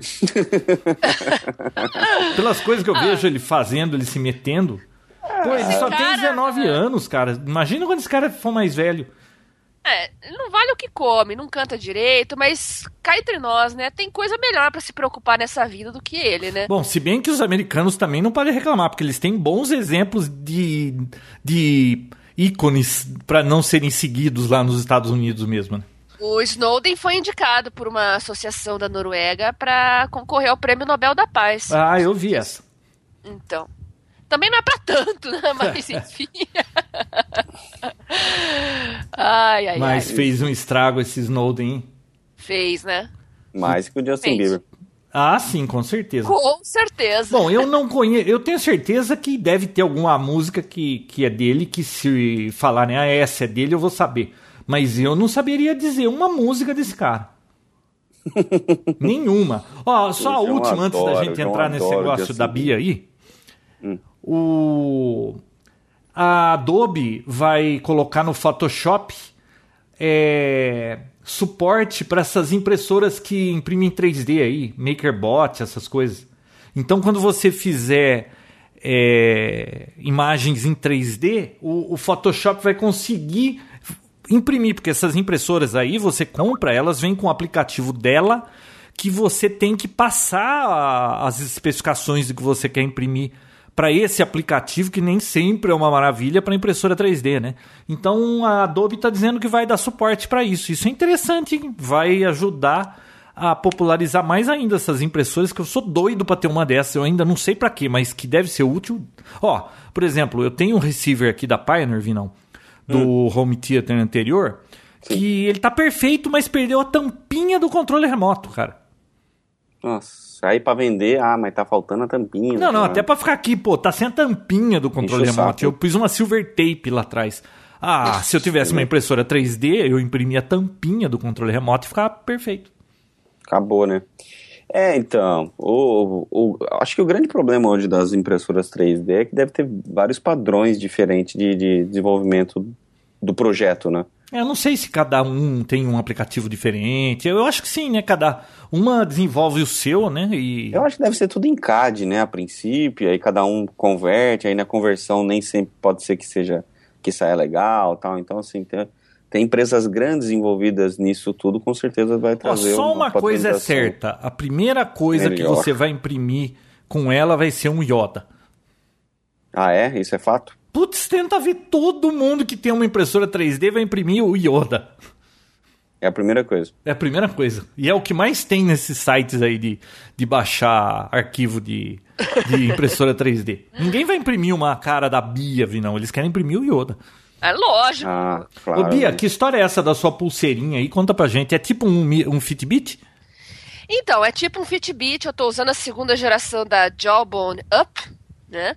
[SPEAKER 1] Pelas coisas que eu vejo ele fazendo, ele se metendo. Pô, ele só tem
[SPEAKER 3] Cara-
[SPEAKER 1] 19 anos, cara. Imagina quando esse cara for mais velho.
[SPEAKER 3] É, não vale o que come, não canta direito, mas cá entre nós, né? Tem coisa melhor para se preocupar nessa vida do que ele, né?
[SPEAKER 1] Bom, se bem que os americanos também não podem reclamar, porque eles têm bons exemplos de, de ícones para não serem seguidos lá nos Estados Unidos mesmo, né?
[SPEAKER 3] O Snowden foi indicado por uma associação da Noruega para concorrer ao Prêmio Nobel da Paz.
[SPEAKER 1] Ah, eu vi essa.
[SPEAKER 3] Então. Também não é para tanto, né? Mas enfim. ai, ai,
[SPEAKER 1] Mas
[SPEAKER 3] ai.
[SPEAKER 1] fez um estrago esse Snowden?
[SPEAKER 3] Fez, né?
[SPEAKER 2] Mais que o Justin
[SPEAKER 3] Fez.
[SPEAKER 2] Bieber.
[SPEAKER 1] Ah, sim, com certeza.
[SPEAKER 3] Com certeza.
[SPEAKER 1] Bom, eu não conheço. Eu tenho certeza que deve ter alguma música que, que é dele, que se falarem, ah, essa é dele, eu vou saber. Mas eu não saberia dizer uma música desse cara. Nenhuma. Ó, só a
[SPEAKER 2] O João
[SPEAKER 1] última antes da gente entrar nesse negócio
[SPEAKER 2] Justin
[SPEAKER 1] da Bia aí. O a Adobe vai colocar no Photoshop é, suporte para essas impressoras que imprimem 3D aí, MakerBot, essas coisas. Então, quando você fizer é, imagens em 3D, o, o Photoshop vai conseguir imprimir, porque essas impressoras aí você compra, elas vêm com o aplicativo dela que você tem que passar a- as especificações do que você quer imprimir para esse aplicativo que nem sempre é uma maravilha para impressora 3D, né? Então a Adobe está dizendo que vai dar suporte para isso. Isso é interessante, hein? vai ajudar a popularizar mais ainda essas impressoras que eu sou doido para ter uma dessas. Eu ainda não sei para quê, mas que deve ser útil. Ó, por exemplo, eu tenho um receiver aqui da Pioneer, Vinão, do Home Theater anterior, que ele tá perfeito, mas perdeu a tampinha do controle remoto, cara.
[SPEAKER 2] Nossa, aí pra vender, ah, mas tá faltando a tampinha.
[SPEAKER 1] Não, não,
[SPEAKER 2] tá?
[SPEAKER 1] até pra ficar aqui, pô, tá sem a tampinha do controle
[SPEAKER 2] Enche
[SPEAKER 1] remoto. Eu pus uma silver tape lá atrás. Ah, se eu tivesse uma impressora 3D, eu imprimia a tampinha do controle remoto e ficava perfeito.
[SPEAKER 2] Acabou, né? É, então, o, o- acho que o grande problema hoje das impressoras 3D é que deve ter vários padrões diferentes de, de desenvolvimento do projeto, né?
[SPEAKER 1] Eu não sei se cada um tem um aplicativo diferente. Eu acho que sim, né? Cada uma desenvolve o seu, né? E
[SPEAKER 2] Eu acho que deve ser tudo em CAD, né, a princípio, aí cada um converte, aí na conversão nem sempre pode ser que seja, que saia legal tal, então assim, tem, tem empresas grandes envolvidas nisso tudo, com certeza vai
[SPEAKER 1] Ó,
[SPEAKER 2] trazer
[SPEAKER 1] só uma coisa é certa: a primeira coisa que
[SPEAKER 2] Melhor.
[SPEAKER 1] você vai imprimir com ela vai ser um Yoda.
[SPEAKER 2] Ah, é? Isso é fato?
[SPEAKER 1] Putz, tenta ver todo mundo que tem uma impressora 3D vai imprimir o Yoda.
[SPEAKER 2] É a primeira coisa.
[SPEAKER 1] É a primeira coisa. E é o que mais tem nesses sites aí de, de baixar arquivo de, de impressora 3D. Ninguém vai imprimir uma cara da Bia, não. Eles querem imprimir o Yoda.
[SPEAKER 3] É lógico.
[SPEAKER 2] Ah, claro.
[SPEAKER 1] Ô, Bia, que história é essa da sua pulseirinha aí? Conta pra gente. É tipo um, mi- um Fitbit?
[SPEAKER 3] Então, é tipo um Fitbit, eu tô usando a segunda geração da Jawbone Up, né?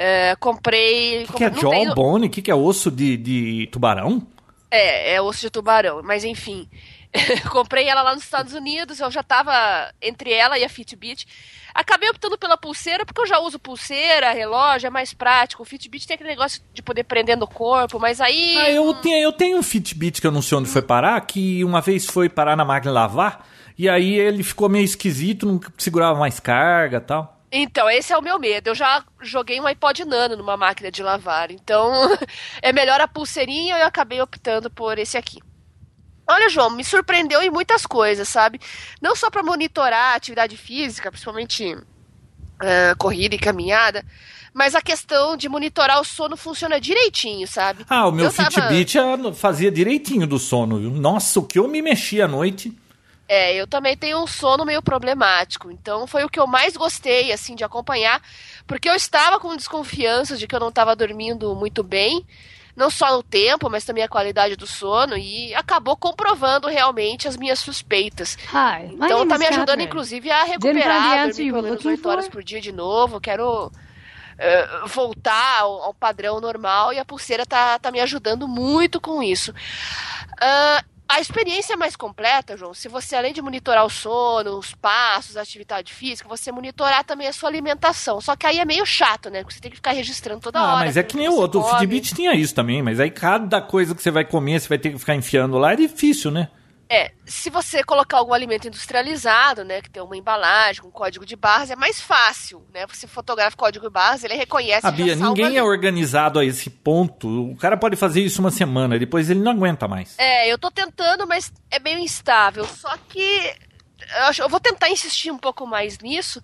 [SPEAKER 3] É, comprei.
[SPEAKER 1] O que, que é
[SPEAKER 3] não tenho-
[SPEAKER 1] jawbone? O que, que é osso de, de tubarão?
[SPEAKER 3] É, é osso de tubarão, mas enfim. comprei ela lá nos Estados Unidos, eu já tava entre ela e a Fitbit. Acabei optando pela pulseira, porque eu já uso pulseira, relógio, é mais prático. O Fitbit tem aquele negócio de poder prender no corpo, mas aí.
[SPEAKER 1] Ah, eu tenho, eu tenho um Fitbit que eu não sei onde foi parar, que uma vez foi parar na máquina lavar, e aí ele ficou meio esquisito, não segurava mais carga e tal.
[SPEAKER 3] Então, esse é o meu medo. Eu já joguei um iPod Nano numa máquina de lavar. Então, é melhor a pulseirinha e eu acabei optando por esse aqui. Olha, João, me surpreendeu em muitas coisas, sabe? Não só para monitorar a atividade física, principalmente ah, corrida e caminhada, mas a questão de monitorar o sono funciona direitinho, sabe?
[SPEAKER 1] Ah, o meu
[SPEAKER 3] Eu tava-
[SPEAKER 1] Fitbit ah, fazia direitinho do sono, viu? Nossa, o que eu me mexia à noite.
[SPEAKER 3] É, eu também tenho um sono meio problemático. Então foi o que eu mais gostei, assim, de acompanhar. Porque eu estava com desconfiança de que eu não estava dormindo muito bem. Não só no tempo, mas também a qualidade do sono. E acabou comprovando realmente as minhas suspeitas.
[SPEAKER 4] Hi,
[SPEAKER 3] Então tá me ajudando,
[SPEAKER 4] Catherine.
[SPEAKER 3] inclusive, a recuperar, dormir pelo menos
[SPEAKER 4] looking
[SPEAKER 3] 8 horas por dia de novo. Quero eh, voltar ao, ao padrão normal e a pulseira tá, tá me ajudando muito com isso. Ah, a experiência é mais completa, João, se você, além de monitorar o sono, os passos, a atividade física, você monitorar também a sua alimentação. Só que aí é meio chato, né? Porque você tem que ficar registrando toda
[SPEAKER 1] Ah,
[SPEAKER 3] hora.
[SPEAKER 1] mas é que nem o outro. O
[SPEAKER 3] come.
[SPEAKER 1] Fitbit tinha isso também, mas aí cada coisa que você vai comer, você vai ter que ficar enfiando lá, é difícil, né?
[SPEAKER 3] É, se você colocar algum alimento industrializado, né, que tem uma embalagem com código de barras, é mais fácil, né? Você fotografa o código de barras, ele reconhece.
[SPEAKER 1] A Bia, ninguém é organizado a esse ponto. O cara pode fazer isso uma semana, depois ele não aguenta mais.
[SPEAKER 3] É, eu tô tentando, mas é meio instável. Só que eu, acho, eu vou tentar insistir um pouco mais nisso,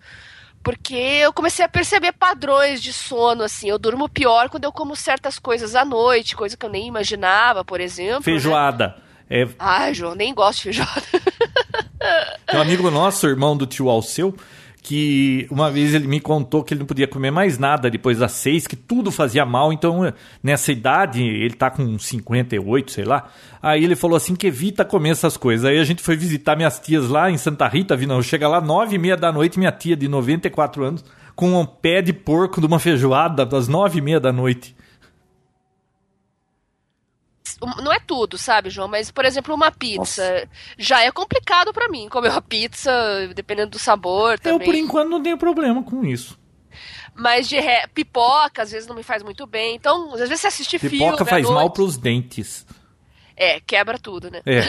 [SPEAKER 3] porque eu comecei a perceber padrões de sono, assim. Eu durmo pior quando eu como certas coisas à noite, coisa que eu nem imaginava, por exemplo. Né?
[SPEAKER 1] Feijoada.
[SPEAKER 3] Né? É... Ai, João, nem gosto de feijoada.
[SPEAKER 1] Tem um amigo nosso, irmão do tio Alceu, que uma vez ele me contou que ele não podia comer mais nada depois das seis, que tudo fazia mal. Então, nessa idade, ele tá com 58, sei lá. Aí ele falou assim que evita comer essas coisas. Aí a gente foi visitar minhas tias lá em Santa Rita, vi não, chega lá nove e meia da noite, minha tia de 94 anos, com um pé de porco de uma feijoada das nove e meia da noite
[SPEAKER 3] não é tudo, sabe, João? Mas, por exemplo, uma pizza. Nossa. Já é complicado para mim comer uma pizza, dependendo do sabor também.
[SPEAKER 1] Eu, por enquanto, não tenho problema com isso.
[SPEAKER 3] Mas de re... pipoca, às vezes, não me faz muito bem. Então, às vezes você assiste
[SPEAKER 1] pipoca filme... Pipoca faz mal pros dentes.
[SPEAKER 3] É, quebra tudo, né?
[SPEAKER 1] É.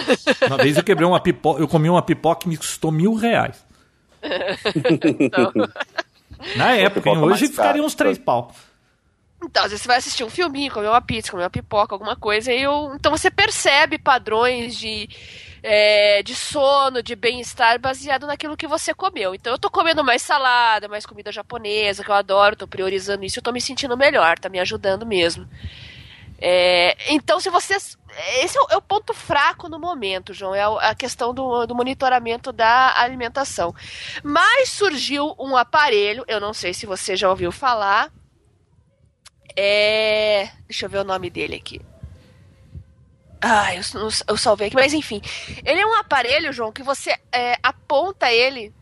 [SPEAKER 1] Uma vez eu quebrei uma pipoca, eu comi uma pipoca que me custou mil reais. então... Na época, hein? hoje ficaria uns três pau.
[SPEAKER 3] Então, às vezes você vai assistir um filminho, comer uma pizza, comer uma pipoca, alguma coisa, e eu... então você percebe padrões de, é, de sono, de bem-estar baseado naquilo que você comeu. Então eu tô comendo mais salada, mais comida japonesa, que eu adoro, tô priorizando isso, eu tô me sentindo melhor, tá me ajudando mesmo. É, então, se vocês. Esse é o, é o, ponto fraco no momento, João, é a questão do, do, monitoramento da alimentação. Mas surgiu um aparelho, eu não sei se você já ouviu falar, é. Deixa eu ver o nome dele aqui. Ah, eu, eu salvei aqui, mas enfim. Ele é um aparelho, João, que você é, aponta ele,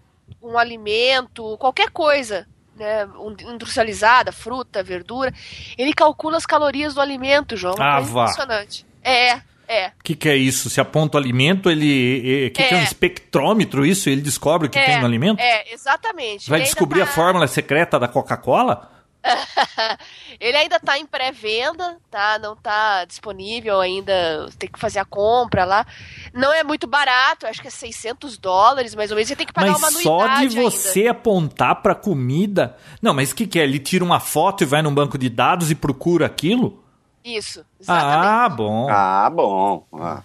[SPEAKER 3] um alimento, qualquer coisa, né, industrializada, fruta, verdura. Ele calcula as calorias do alimento, João.
[SPEAKER 1] Ah, é impressionante.
[SPEAKER 3] É, é.
[SPEAKER 1] O que, que, é isso? Se aponta o alimento, ele. O que, é. que, é um é. espectrômetro isso? Ele descobre o que é, tem no alimento?
[SPEAKER 3] É, exatamente.
[SPEAKER 1] Vai descobrir tá... a fórmula secreta da Coca-Cola?
[SPEAKER 3] ele ainda tá em pré-venda, tá? Não tá disponível ainda, tem que fazer a compra lá. Não é muito barato, acho que é 600 dólares, mais ou menos. Você tem que pagar
[SPEAKER 1] mas
[SPEAKER 3] uma
[SPEAKER 1] anuidade só de você
[SPEAKER 3] ainda.
[SPEAKER 1] apontar pra comida... Não, mas o que que é? Ele tira uma foto e vai num banco de dados e procura aquilo?
[SPEAKER 3] Isso,
[SPEAKER 1] exatamente. Ah, bom.
[SPEAKER 2] Ah, bom. Ah.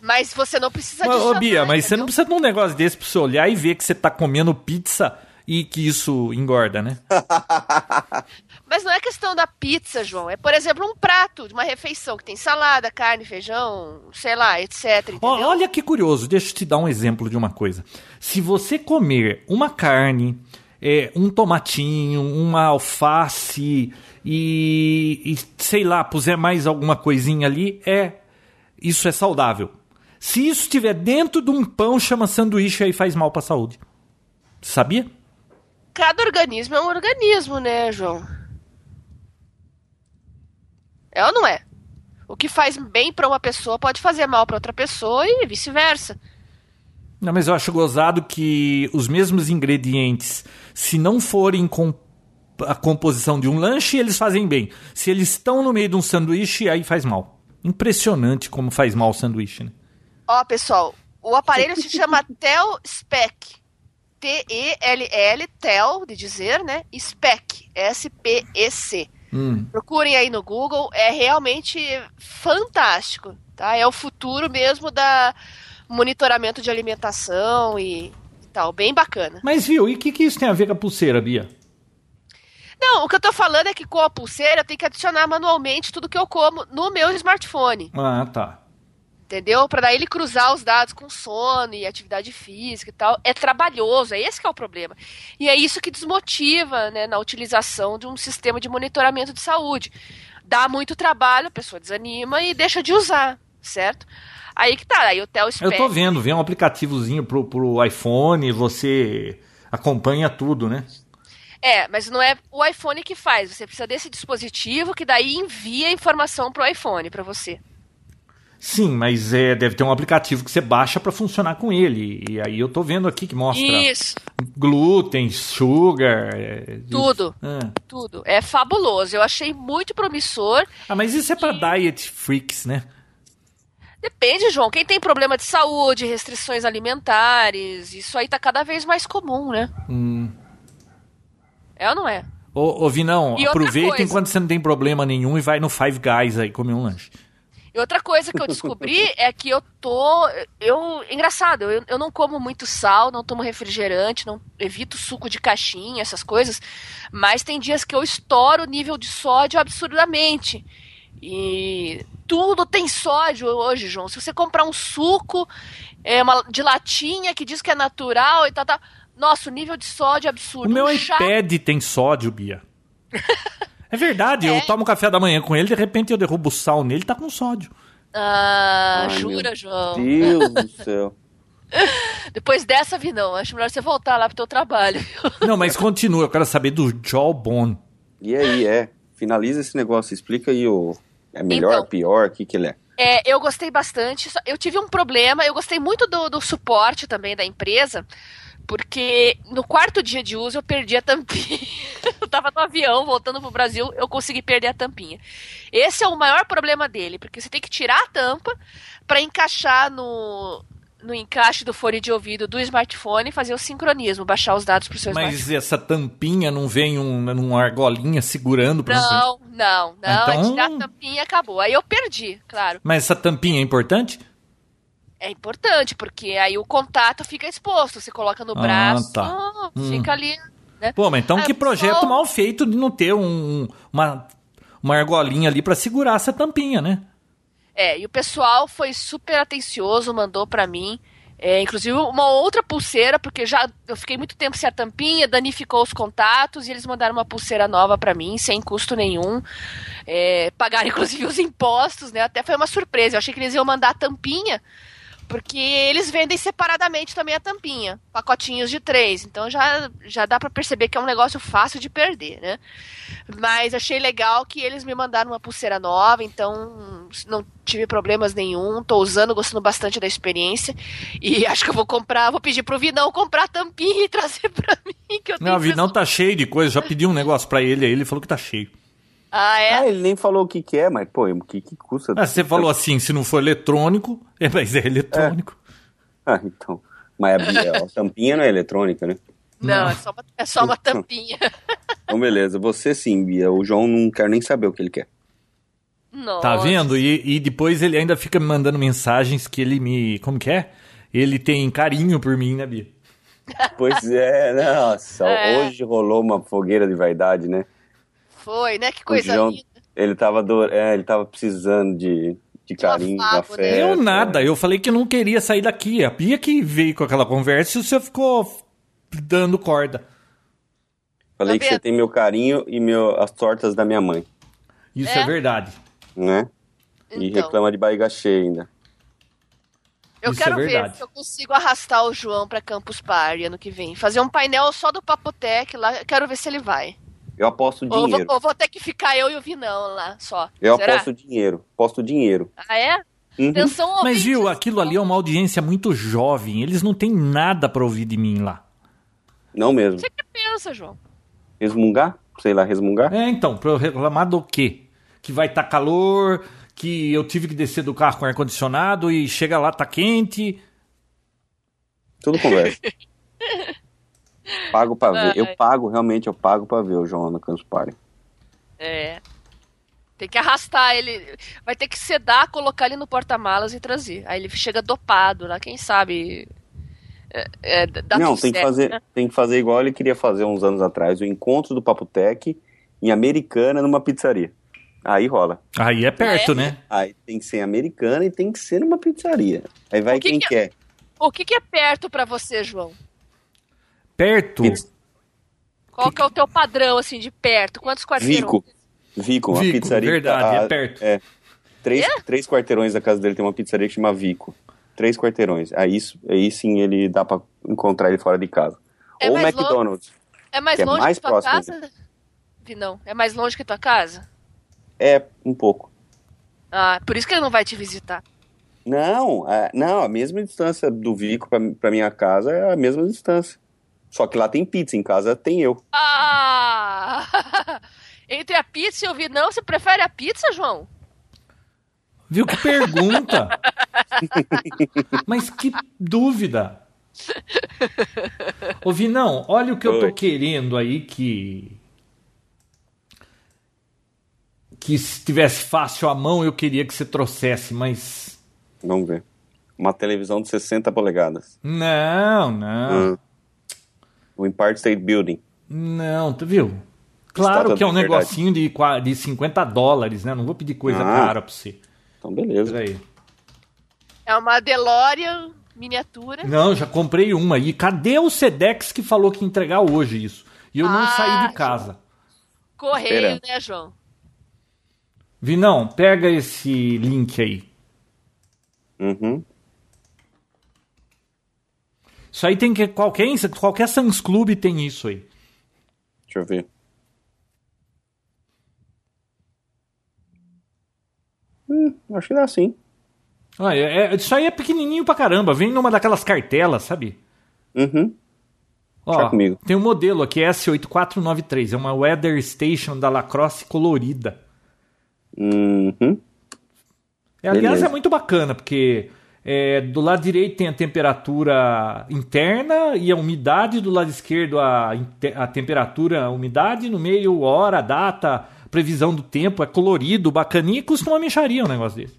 [SPEAKER 3] Mas você não precisa de
[SPEAKER 1] Ô, Bia, mas entendeu? você não precisa de um negócio desse pra você olhar e ver que você tá comendo pizza e que isso engorda, né?
[SPEAKER 3] Mas não é questão da pizza, João. É, por exemplo, um prato de uma refeição que tem salada, carne, feijão, sei lá, etc. Entendeu?
[SPEAKER 1] Olha que curioso, deixa eu te dar um exemplo de uma coisa. Se você comer uma carne, é, um tomatinho, uma alface e, e, sei lá, puser mais alguma coisinha ali, é isso é saudável. Se isso estiver dentro de um pão, chama sanduíche aí faz mal para a saúde. Sabia?
[SPEAKER 3] Cada organismo é um organismo, né, João? É ou não é? O que faz bem para uma pessoa pode fazer mal para outra pessoa e vice-versa.
[SPEAKER 1] Não, mas eu acho gozado que os mesmos ingredientes, se não forem com a composição de um lanche, eles fazem bem. Se eles estão no meio de um sanduíche, aí faz mal. Impressionante como faz mal o sanduíche, né?
[SPEAKER 3] Ó, pessoal, o aparelho se chama Tel Spec. T-E-L-L, TEL, de dizer, né? SPEC, S-P-E-C. Hum. Procurem aí no Google, é realmente fantástico, tá? É o futuro mesmo da monitoramento de alimentação e, e tal, bem bacana.
[SPEAKER 1] Mas viu, e o que, que isso tem a ver com a pulseira, Bia?
[SPEAKER 3] Não, o que eu tô falando é que com a pulseira eu tenho que adicionar manualmente tudo que eu como no meu smartphone.
[SPEAKER 1] Ah, tá
[SPEAKER 3] entendeu? Para daí ele cruzar os dados com sono e atividade física e tal. É trabalhoso, é esse que é o problema. E é isso que desmotiva, né, na utilização de um sistema de monitoramento de saúde. Dá muito trabalho, a pessoa desanima e deixa de usar, certo? Aí que tá, aí o Theo
[SPEAKER 1] Eu tô vendo, vem um aplicativozinho pro, pro iPhone, você acompanha tudo, né?
[SPEAKER 3] É, mas não é o iPhone que faz. Você precisa desse dispositivo que daí envia a informação pro iPhone para você.
[SPEAKER 1] Sim, mas é, deve ter um aplicativo que você baixa para funcionar com ele. E aí eu tô vendo aqui que mostra
[SPEAKER 3] Isso.
[SPEAKER 1] glúten, sugar. É,
[SPEAKER 3] tudo. É. Tudo. É fabuloso. Eu achei muito promissor.
[SPEAKER 1] Ah, mas isso é para diet freaks, né?
[SPEAKER 3] Depende, João. Quem tem problema de saúde, restrições alimentares, isso aí tá cada vez mais comum, né?
[SPEAKER 1] Hum.
[SPEAKER 3] É ou não é?
[SPEAKER 1] Ô, ô Vinão,
[SPEAKER 3] E
[SPEAKER 1] aproveita enquanto você não tem problema nenhum e vai no Five Guys aí comer um lanche.
[SPEAKER 3] E outra coisa que eu descobri é que eu tô. Eu. Engraçado, eu, eu não como muito sal, não tomo refrigerante, não evito suco de caixinha, essas coisas. Mas tem dias que eu estouro o nível de sódio absurdamente. E tudo tem sódio hoje, João. Se você comprar um suco é uma, de latinha que diz que é natural e tal, tal. Nossa, o nível de sódio é absurdo.
[SPEAKER 1] O meu
[SPEAKER 3] Um chá-
[SPEAKER 1] iPad tem sódio, Bia. É verdade, eu
[SPEAKER 3] É?
[SPEAKER 1] tomo café da manhã com ele, de repente eu derrubo o sal nele, tá com sódio.
[SPEAKER 3] Ah,
[SPEAKER 2] Ai,
[SPEAKER 3] jura,
[SPEAKER 2] meu
[SPEAKER 3] João?
[SPEAKER 2] Deus do céu.
[SPEAKER 3] Depois dessa, vi não. Acho melhor você voltar lá pro teu trabalho.
[SPEAKER 1] Não, mas continua, eu quero saber do Jawbone.
[SPEAKER 2] E aí, é? Finaliza esse negócio, explica aí o. É melhor,
[SPEAKER 3] Então.
[SPEAKER 2] pior, o que, que ele é?
[SPEAKER 3] É, eu gostei bastante. Eu tive um problema, eu gostei muito do, do suporte também da empresa, porque no quarto dia de uso eu perdi a tampinha. eu tava no avião voltando pro Brasil, eu consegui perder a tampinha. Esse é o maior problema dele, porque você tem que tirar a tampa para encaixar no, no encaixe do fone de ouvido do smartphone e fazer o sincronismo, baixar os dados pro seu smartphone.
[SPEAKER 1] Mas essa tampinha não vem um, numa argolinha segurando você?
[SPEAKER 3] Não, não, não.
[SPEAKER 1] Então-
[SPEAKER 3] É tirar a tampinha e acabou. Aí eu perdi, claro.
[SPEAKER 1] Mas essa tampinha é importante?
[SPEAKER 3] É importante, porque aí o contato fica exposto. Você coloca no
[SPEAKER 1] Ah,
[SPEAKER 3] braço,
[SPEAKER 1] tá.
[SPEAKER 3] ah,
[SPEAKER 1] Hum.
[SPEAKER 3] fica ali. Né?
[SPEAKER 1] Pô, mas então
[SPEAKER 3] Ah,
[SPEAKER 1] que projeto mal feito de não ter um, uma, uma argolinha ali pra segurar essa tampinha, né?
[SPEAKER 3] É, e o pessoal foi super atencioso, mandou pra mim. é, inclusive uma outra pulseira, porque já eu fiquei muito tempo sem a tampinha, danificou os contatos e eles mandaram uma pulseira nova pra mim, sem custo nenhum. É, pagaram inclusive os impostos, né? Até foi uma surpresa. Eu achei que eles iam mandar a tampinha, porque eles vendem separadamente também a tampinha, pacotinhos de três. Então já, já dá pra perceber que é um negócio fácil de perder, né? Mas achei legal que eles me mandaram uma pulseira nova, então não tive problemas nenhum. Tô usando, gostando bastante da experiência. E acho que eu vou comprar, vou pedir pro Vinão comprar a tampinha e trazer pra mim. Que eu
[SPEAKER 1] Não, o Vinão tá cheio de coisa, já pedi um negócio pra ele aí, ele falou que tá cheio.
[SPEAKER 3] Ah, é?
[SPEAKER 2] Ah, ele nem falou o que, que é, mas, pô, o que, que custa?
[SPEAKER 1] Ah, você falou assim, se não for eletrônico, é, mas é eletrônico.
[SPEAKER 2] Ah, então. Mas a, Bia, a tampinha não é eletrônica, né?
[SPEAKER 3] Não, é só uma, é só uma tampinha.
[SPEAKER 2] Então, beleza. Você sim, Bia. O João não quer nem saber o que ele quer.
[SPEAKER 3] Nossa.
[SPEAKER 1] Tá vendo? E, e depois ele ainda fica me mandando mensagens que ele me. Como que é? Ele tem carinho por mim, né, Bia?
[SPEAKER 2] Pois é, nossa.
[SPEAKER 3] É.
[SPEAKER 2] Hoje rolou uma fogueira de vaidade, né?
[SPEAKER 3] Foi, né? Que coisa
[SPEAKER 2] João,
[SPEAKER 3] linda.
[SPEAKER 2] ele tava, do... é, ele tava precisando de, de carinho, de
[SPEAKER 3] afago, né?
[SPEAKER 2] afeto.
[SPEAKER 1] Eu nada, eu falei que não queria sair daqui. A Bia que veio com aquela conversa e você ficou dando corda.
[SPEAKER 2] Falei
[SPEAKER 3] Tá
[SPEAKER 2] que você tem meu carinho e meu, as tortas da minha mãe,
[SPEAKER 1] Isso é,
[SPEAKER 3] É?
[SPEAKER 1] verdade.
[SPEAKER 2] né? E
[SPEAKER 3] Então.
[SPEAKER 2] reclama de barriga cheia ainda.
[SPEAKER 3] Eu
[SPEAKER 1] Isso é
[SPEAKER 3] quero ver
[SPEAKER 1] verdade.
[SPEAKER 3] se eu consigo arrastar o João pra Campus Party ano que vem. Fazer um painel só do Papotec lá. Eu Quero ver se ele vai.
[SPEAKER 2] Eu aposto
[SPEAKER 3] Ou vou,
[SPEAKER 2] dinheiro.
[SPEAKER 3] ou vou ter que ficar eu e o Vinão lá só.
[SPEAKER 2] Eu
[SPEAKER 3] Será?
[SPEAKER 2] aposto dinheiro. Aposto dinheiro.
[SPEAKER 3] Ah, é?
[SPEAKER 2] Uhum.
[SPEAKER 3] Atenção,
[SPEAKER 1] Mas viu, aquilo ali é uma audiência muito jovem. Eles não têm nada pra ouvir de mim lá.
[SPEAKER 2] Não mesmo.
[SPEAKER 3] Você que pensa, João?
[SPEAKER 2] Resmungar? Sei lá, resmungar?
[SPEAKER 1] É, então, pra eu reclamar do quê? Que vai estar calor, que eu tive que descer do carro com ar-condicionado e chega lá, tá quente.
[SPEAKER 2] Tudo conversa. pago pra ver. Eu pago, realmente, eu pago pra ver o João no Campus Party.
[SPEAKER 3] É. Tem que arrastar ele. Vai ter que sedar, colocar ele no porta-malas e trazer. Aí ele chega dopado lá, quem sabe. É, é, dá
[SPEAKER 2] não, tem que,
[SPEAKER 3] certo,
[SPEAKER 2] fazer,
[SPEAKER 3] né?
[SPEAKER 2] tem que fazer igual ele queria fazer uns anos atrás, o encontro do Papotec em Americana numa pizzaria. Aí rola.
[SPEAKER 1] Aí é perto,
[SPEAKER 3] é?
[SPEAKER 1] né?
[SPEAKER 2] Aí tem que ser em Americana e tem que ser numa pizzaria. Aí vai
[SPEAKER 3] que
[SPEAKER 2] quem
[SPEAKER 3] que-
[SPEAKER 2] quer.
[SPEAKER 3] O que, que é perto pra você, João?
[SPEAKER 1] Perto.
[SPEAKER 2] Pizza.
[SPEAKER 3] Qual que é o teu padrão, assim, de perto? Quantos quarteirões?
[SPEAKER 2] Vico. Vico, uma
[SPEAKER 1] Vico,
[SPEAKER 2] pizzaria.
[SPEAKER 1] verdade,
[SPEAKER 2] tá-
[SPEAKER 1] é perto.
[SPEAKER 2] É. Três, três quarteirões da casa dele tem uma pizzaria que chama Vico. Três quarteirões. Aí, isso, aí sim ele dá pra encontrar ele fora de casa.
[SPEAKER 3] É
[SPEAKER 2] Ou McDonald's.
[SPEAKER 3] É mais
[SPEAKER 2] Que é
[SPEAKER 3] longe
[SPEAKER 2] mais
[SPEAKER 3] que tua
[SPEAKER 2] próximo,
[SPEAKER 3] casa? Não, é mais longe que tua casa?
[SPEAKER 2] É, um pouco.
[SPEAKER 3] Ah, por isso que ele não vai te visitar.
[SPEAKER 2] Não, é, não, a mesma distância do Vico pra, pra minha casa é a mesma distância. Só que lá tem pizza, em casa tem eu.
[SPEAKER 3] Ah! Entre a pizza e o Vinão, você prefere a pizza, João?
[SPEAKER 1] Viu que pergunta? Mas que dúvida! Ô Vinão, olha o que eu tô
[SPEAKER 2] Oi.
[SPEAKER 1] querendo aí que. Que se estivesse fácil à mão eu queria que você trouxesse, mas.
[SPEAKER 2] Vamos ver. Uma televisão de 60 polegadas.
[SPEAKER 1] Não, não.
[SPEAKER 2] Hum. O Empire State Building.
[SPEAKER 1] Não, tu viu? Claro
[SPEAKER 2] Estátua
[SPEAKER 1] que é um
[SPEAKER 2] Liberdade.
[SPEAKER 1] negocinho de, de 50 dólares, né? Não vou pedir coisa
[SPEAKER 2] Ah.
[SPEAKER 1] cara pra você.
[SPEAKER 2] Então, beleza.
[SPEAKER 1] Peraí.
[SPEAKER 3] É uma DeLorean miniatura.
[SPEAKER 1] Não, já comprei uma aí. Cadê o Sedex que falou que ia entregar hoje isso? E eu não
[SPEAKER 3] Ah,
[SPEAKER 1] saí de casa.
[SPEAKER 3] Correio,
[SPEAKER 2] Esperando.
[SPEAKER 3] né, João?
[SPEAKER 1] Vinão, pega esse link aí.
[SPEAKER 2] Uhum.
[SPEAKER 1] Isso aí tem que. Qualquer, qualquer Sans Club tem isso aí.
[SPEAKER 2] Deixa eu ver. Hum, acho que dá sim.
[SPEAKER 1] Ah, é- é- isso aí é pequenininho pra caramba. Vem numa daquelas cartelas, sabe?
[SPEAKER 2] Uhum.
[SPEAKER 1] Ó, tem um modelo aqui, S8493. É uma Weather Station da Lacrosse colorida.
[SPEAKER 2] Uhum.
[SPEAKER 1] É, aliás,
[SPEAKER 2] Beleza.
[SPEAKER 1] é muito bacana, porque é, do lado direito tem a temperatura interna e a umidade, do lado esquerdo a, a temperatura, a umidade, no meio, hora, data, previsão do tempo, é colorido, bacaninha, e custa uma mexaria um negócio desse.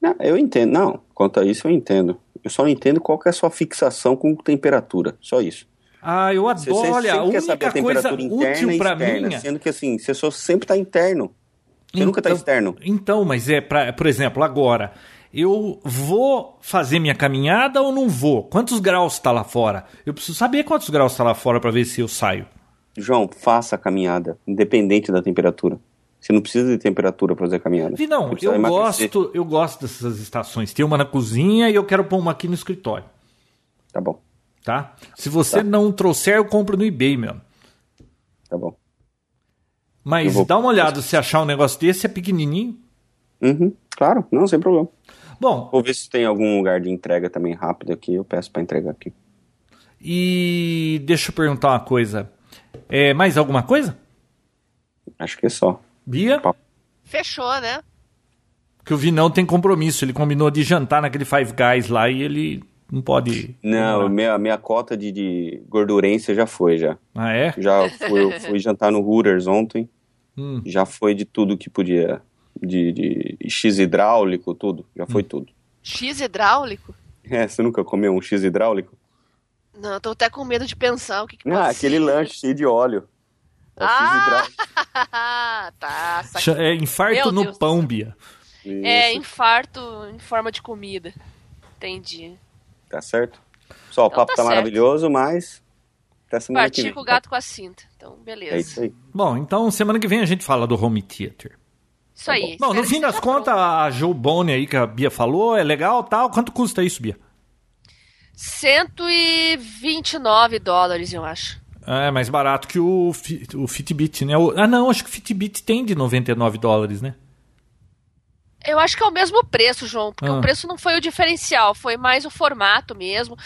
[SPEAKER 2] Não, eu entendo. Não, quanto a isso eu entendo. Eu só entendo qual que é a sua fixação com temperatura. Só isso.
[SPEAKER 1] Ah, eu
[SPEAKER 2] Você,
[SPEAKER 1] adoro,
[SPEAKER 2] você
[SPEAKER 1] olha, a
[SPEAKER 2] quer saber
[SPEAKER 1] única
[SPEAKER 2] a
[SPEAKER 1] coisa
[SPEAKER 2] interna
[SPEAKER 1] útil
[SPEAKER 2] externa,
[SPEAKER 1] mim... é-
[SPEAKER 2] sendo que assim, você só sempre está interno. Você nunca está
[SPEAKER 1] Então-
[SPEAKER 2] externo.
[SPEAKER 1] Então, mas é, pra, por exemplo, agora, eu vou fazer minha caminhada ou não vou? Quantos graus está lá fora? Eu preciso saber quantos graus está lá fora para ver se eu saio.
[SPEAKER 2] João, faça a caminhada, independente da temperatura. Você não precisa de temperatura para fazer a caminhada.
[SPEAKER 1] Vi, não, eu
[SPEAKER 2] emagrecer.
[SPEAKER 1] gosto, eu gosto dessas estações. Tem uma na cozinha e eu quero pôr uma aqui no escritório,
[SPEAKER 2] Tá bom,
[SPEAKER 1] tá? Se você
[SPEAKER 2] Tá.
[SPEAKER 1] não trouxer, eu compro no eBay mesmo.
[SPEAKER 2] tá bom.
[SPEAKER 1] Mas
[SPEAKER 2] vou-
[SPEAKER 1] dá uma olhada se achar um negócio desse, é pequenininho.
[SPEAKER 2] Uhum, claro, não, sem problema.
[SPEAKER 1] Bom,
[SPEAKER 2] Vou ver se tem algum lugar de entrega também rápido aqui. Eu peço para entregar aqui.
[SPEAKER 1] e deixa eu perguntar uma coisa. É, mais alguma coisa?
[SPEAKER 2] Acho que é só.
[SPEAKER 1] Bia?
[SPEAKER 3] Fechou, né?
[SPEAKER 1] Que o Vinão tem compromisso. Ele combinou de jantar naquele Five Guys lá e ele não pode.
[SPEAKER 2] Não, minha, minha cota de, de gordurência já foi, já.
[SPEAKER 1] Ah, é?
[SPEAKER 2] Já fui, fui jantar no Hooters ontem.
[SPEAKER 1] Hum.
[SPEAKER 2] Já foi de tudo que podia. De, de X hidráulico, tudo. Já foi tudo.
[SPEAKER 3] X hidráulico?
[SPEAKER 2] É, você nunca comeu um X hidráulico?
[SPEAKER 3] Não, eu tô até com medo de pensar o que, que
[SPEAKER 2] Ah, aquele
[SPEAKER 3] ser.
[SPEAKER 2] lanche cheio de óleo. É o X
[SPEAKER 3] Ah! tá,
[SPEAKER 1] É infarto
[SPEAKER 3] Meu
[SPEAKER 1] no
[SPEAKER 3] Deus
[SPEAKER 1] pão. Bia.
[SPEAKER 3] É,
[SPEAKER 2] Isso,
[SPEAKER 3] infarto em forma de comida. Entendi.
[SPEAKER 2] Tá certo? Só, o
[SPEAKER 3] Então
[SPEAKER 2] papo
[SPEAKER 3] tá
[SPEAKER 2] tá, maravilhoso, mas. Até semana que
[SPEAKER 3] Partir
[SPEAKER 2] vem.
[SPEAKER 3] com o gato com a cinta. Então, beleza.
[SPEAKER 2] É isso aí.
[SPEAKER 1] Bom, então semana que vem a gente fala do home theater.
[SPEAKER 3] Isso aí.
[SPEAKER 1] Bom, no fim das contas, a Joe Bone aí que a Bia falou é legal tal. Quanto custa isso, Bia?
[SPEAKER 3] 129 dólares, eu acho.
[SPEAKER 1] É mais barato que o, o Fitbit, né? Ah, não, acho que o Fitbit tem de 99 dólares, né?
[SPEAKER 3] Eu acho que é o mesmo preço, João, porque
[SPEAKER 1] Ah.
[SPEAKER 3] o preço não foi o diferencial, foi mais o formato mesmo.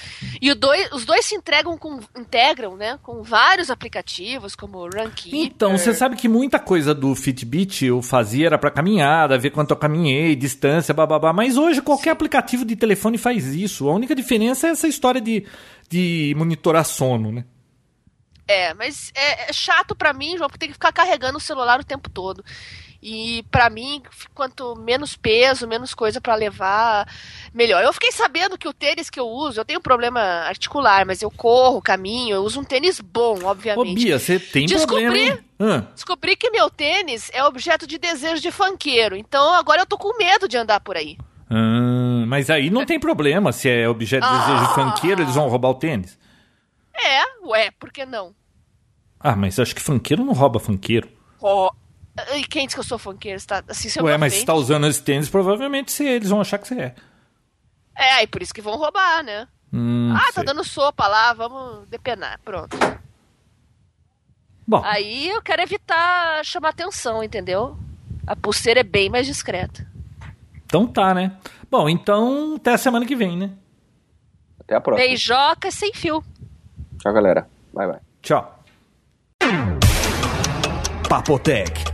[SPEAKER 3] E o dois, os dois se entregam com, integram, né, com vários aplicativos, como o Runkeeper.
[SPEAKER 1] Então, você sabe que muita coisa do Fitbit eu fazia era pra caminhada, ver quanto eu caminhei, distância, bababá. Mas hoje qualquer aplicativo de telefone faz isso. A única diferença é essa história de, de monitorar sono, né?
[SPEAKER 3] É, mas é, é chato pra mim, João, porque tem que ficar carregando o celular o tempo todo. E pra mim, quanto menos peso, menos coisa pra levar, melhor. Eu fiquei sabendo que o tênis que eu uso, eu tenho problema articular, mas eu corro, caminho, eu uso um tênis bom,
[SPEAKER 1] Ô,
[SPEAKER 3] obviamente.
[SPEAKER 1] Bia, você tem
[SPEAKER 3] Descobri.
[SPEAKER 1] problema. Ah,
[SPEAKER 3] Descobri que meu tênis é objeto de desejo de funkeiro, então agora eu tô com medo de andar por aí.
[SPEAKER 1] ah, mas aí não tem problema. Se é objeto de desejo
[SPEAKER 3] Ah.
[SPEAKER 1] funkeiro, eles vão roubar o tênis.
[SPEAKER 3] É, ué, por que não?
[SPEAKER 1] Ah, mas acho que funkeiro não rouba funkeiro.
[SPEAKER 3] Ó, e quem disse que eu sou funkeiro? Você tá, assim, seu
[SPEAKER 1] Ué,
[SPEAKER 3] pra
[SPEAKER 1] mas se tá usando esse tênis, provavelmente você- eles vão achar que você é.
[SPEAKER 3] É, e por isso que vão roubar, né?
[SPEAKER 1] Hum,
[SPEAKER 3] ah, tá
[SPEAKER 1] sei.
[SPEAKER 3] dando sopa lá, vamos depenar, pronto.
[SPEAKER 1] Bom,
[SPEAKER 3] Aí eu quero evitar chamar atenção, entendeu? A pulseira é bem mais discreta.
[SPEAKER 1] então tá, né? Bom, então até a semana que vem, né?
[SPEAKER 2] Até a próxima.
[SPEAKER 3] Beijoca sem fio.
[SPEAKER 2] Tchau, galera. Bye, bye.
[SPEAKER 1] Tchau.
[SPEAKER 4] Papotec,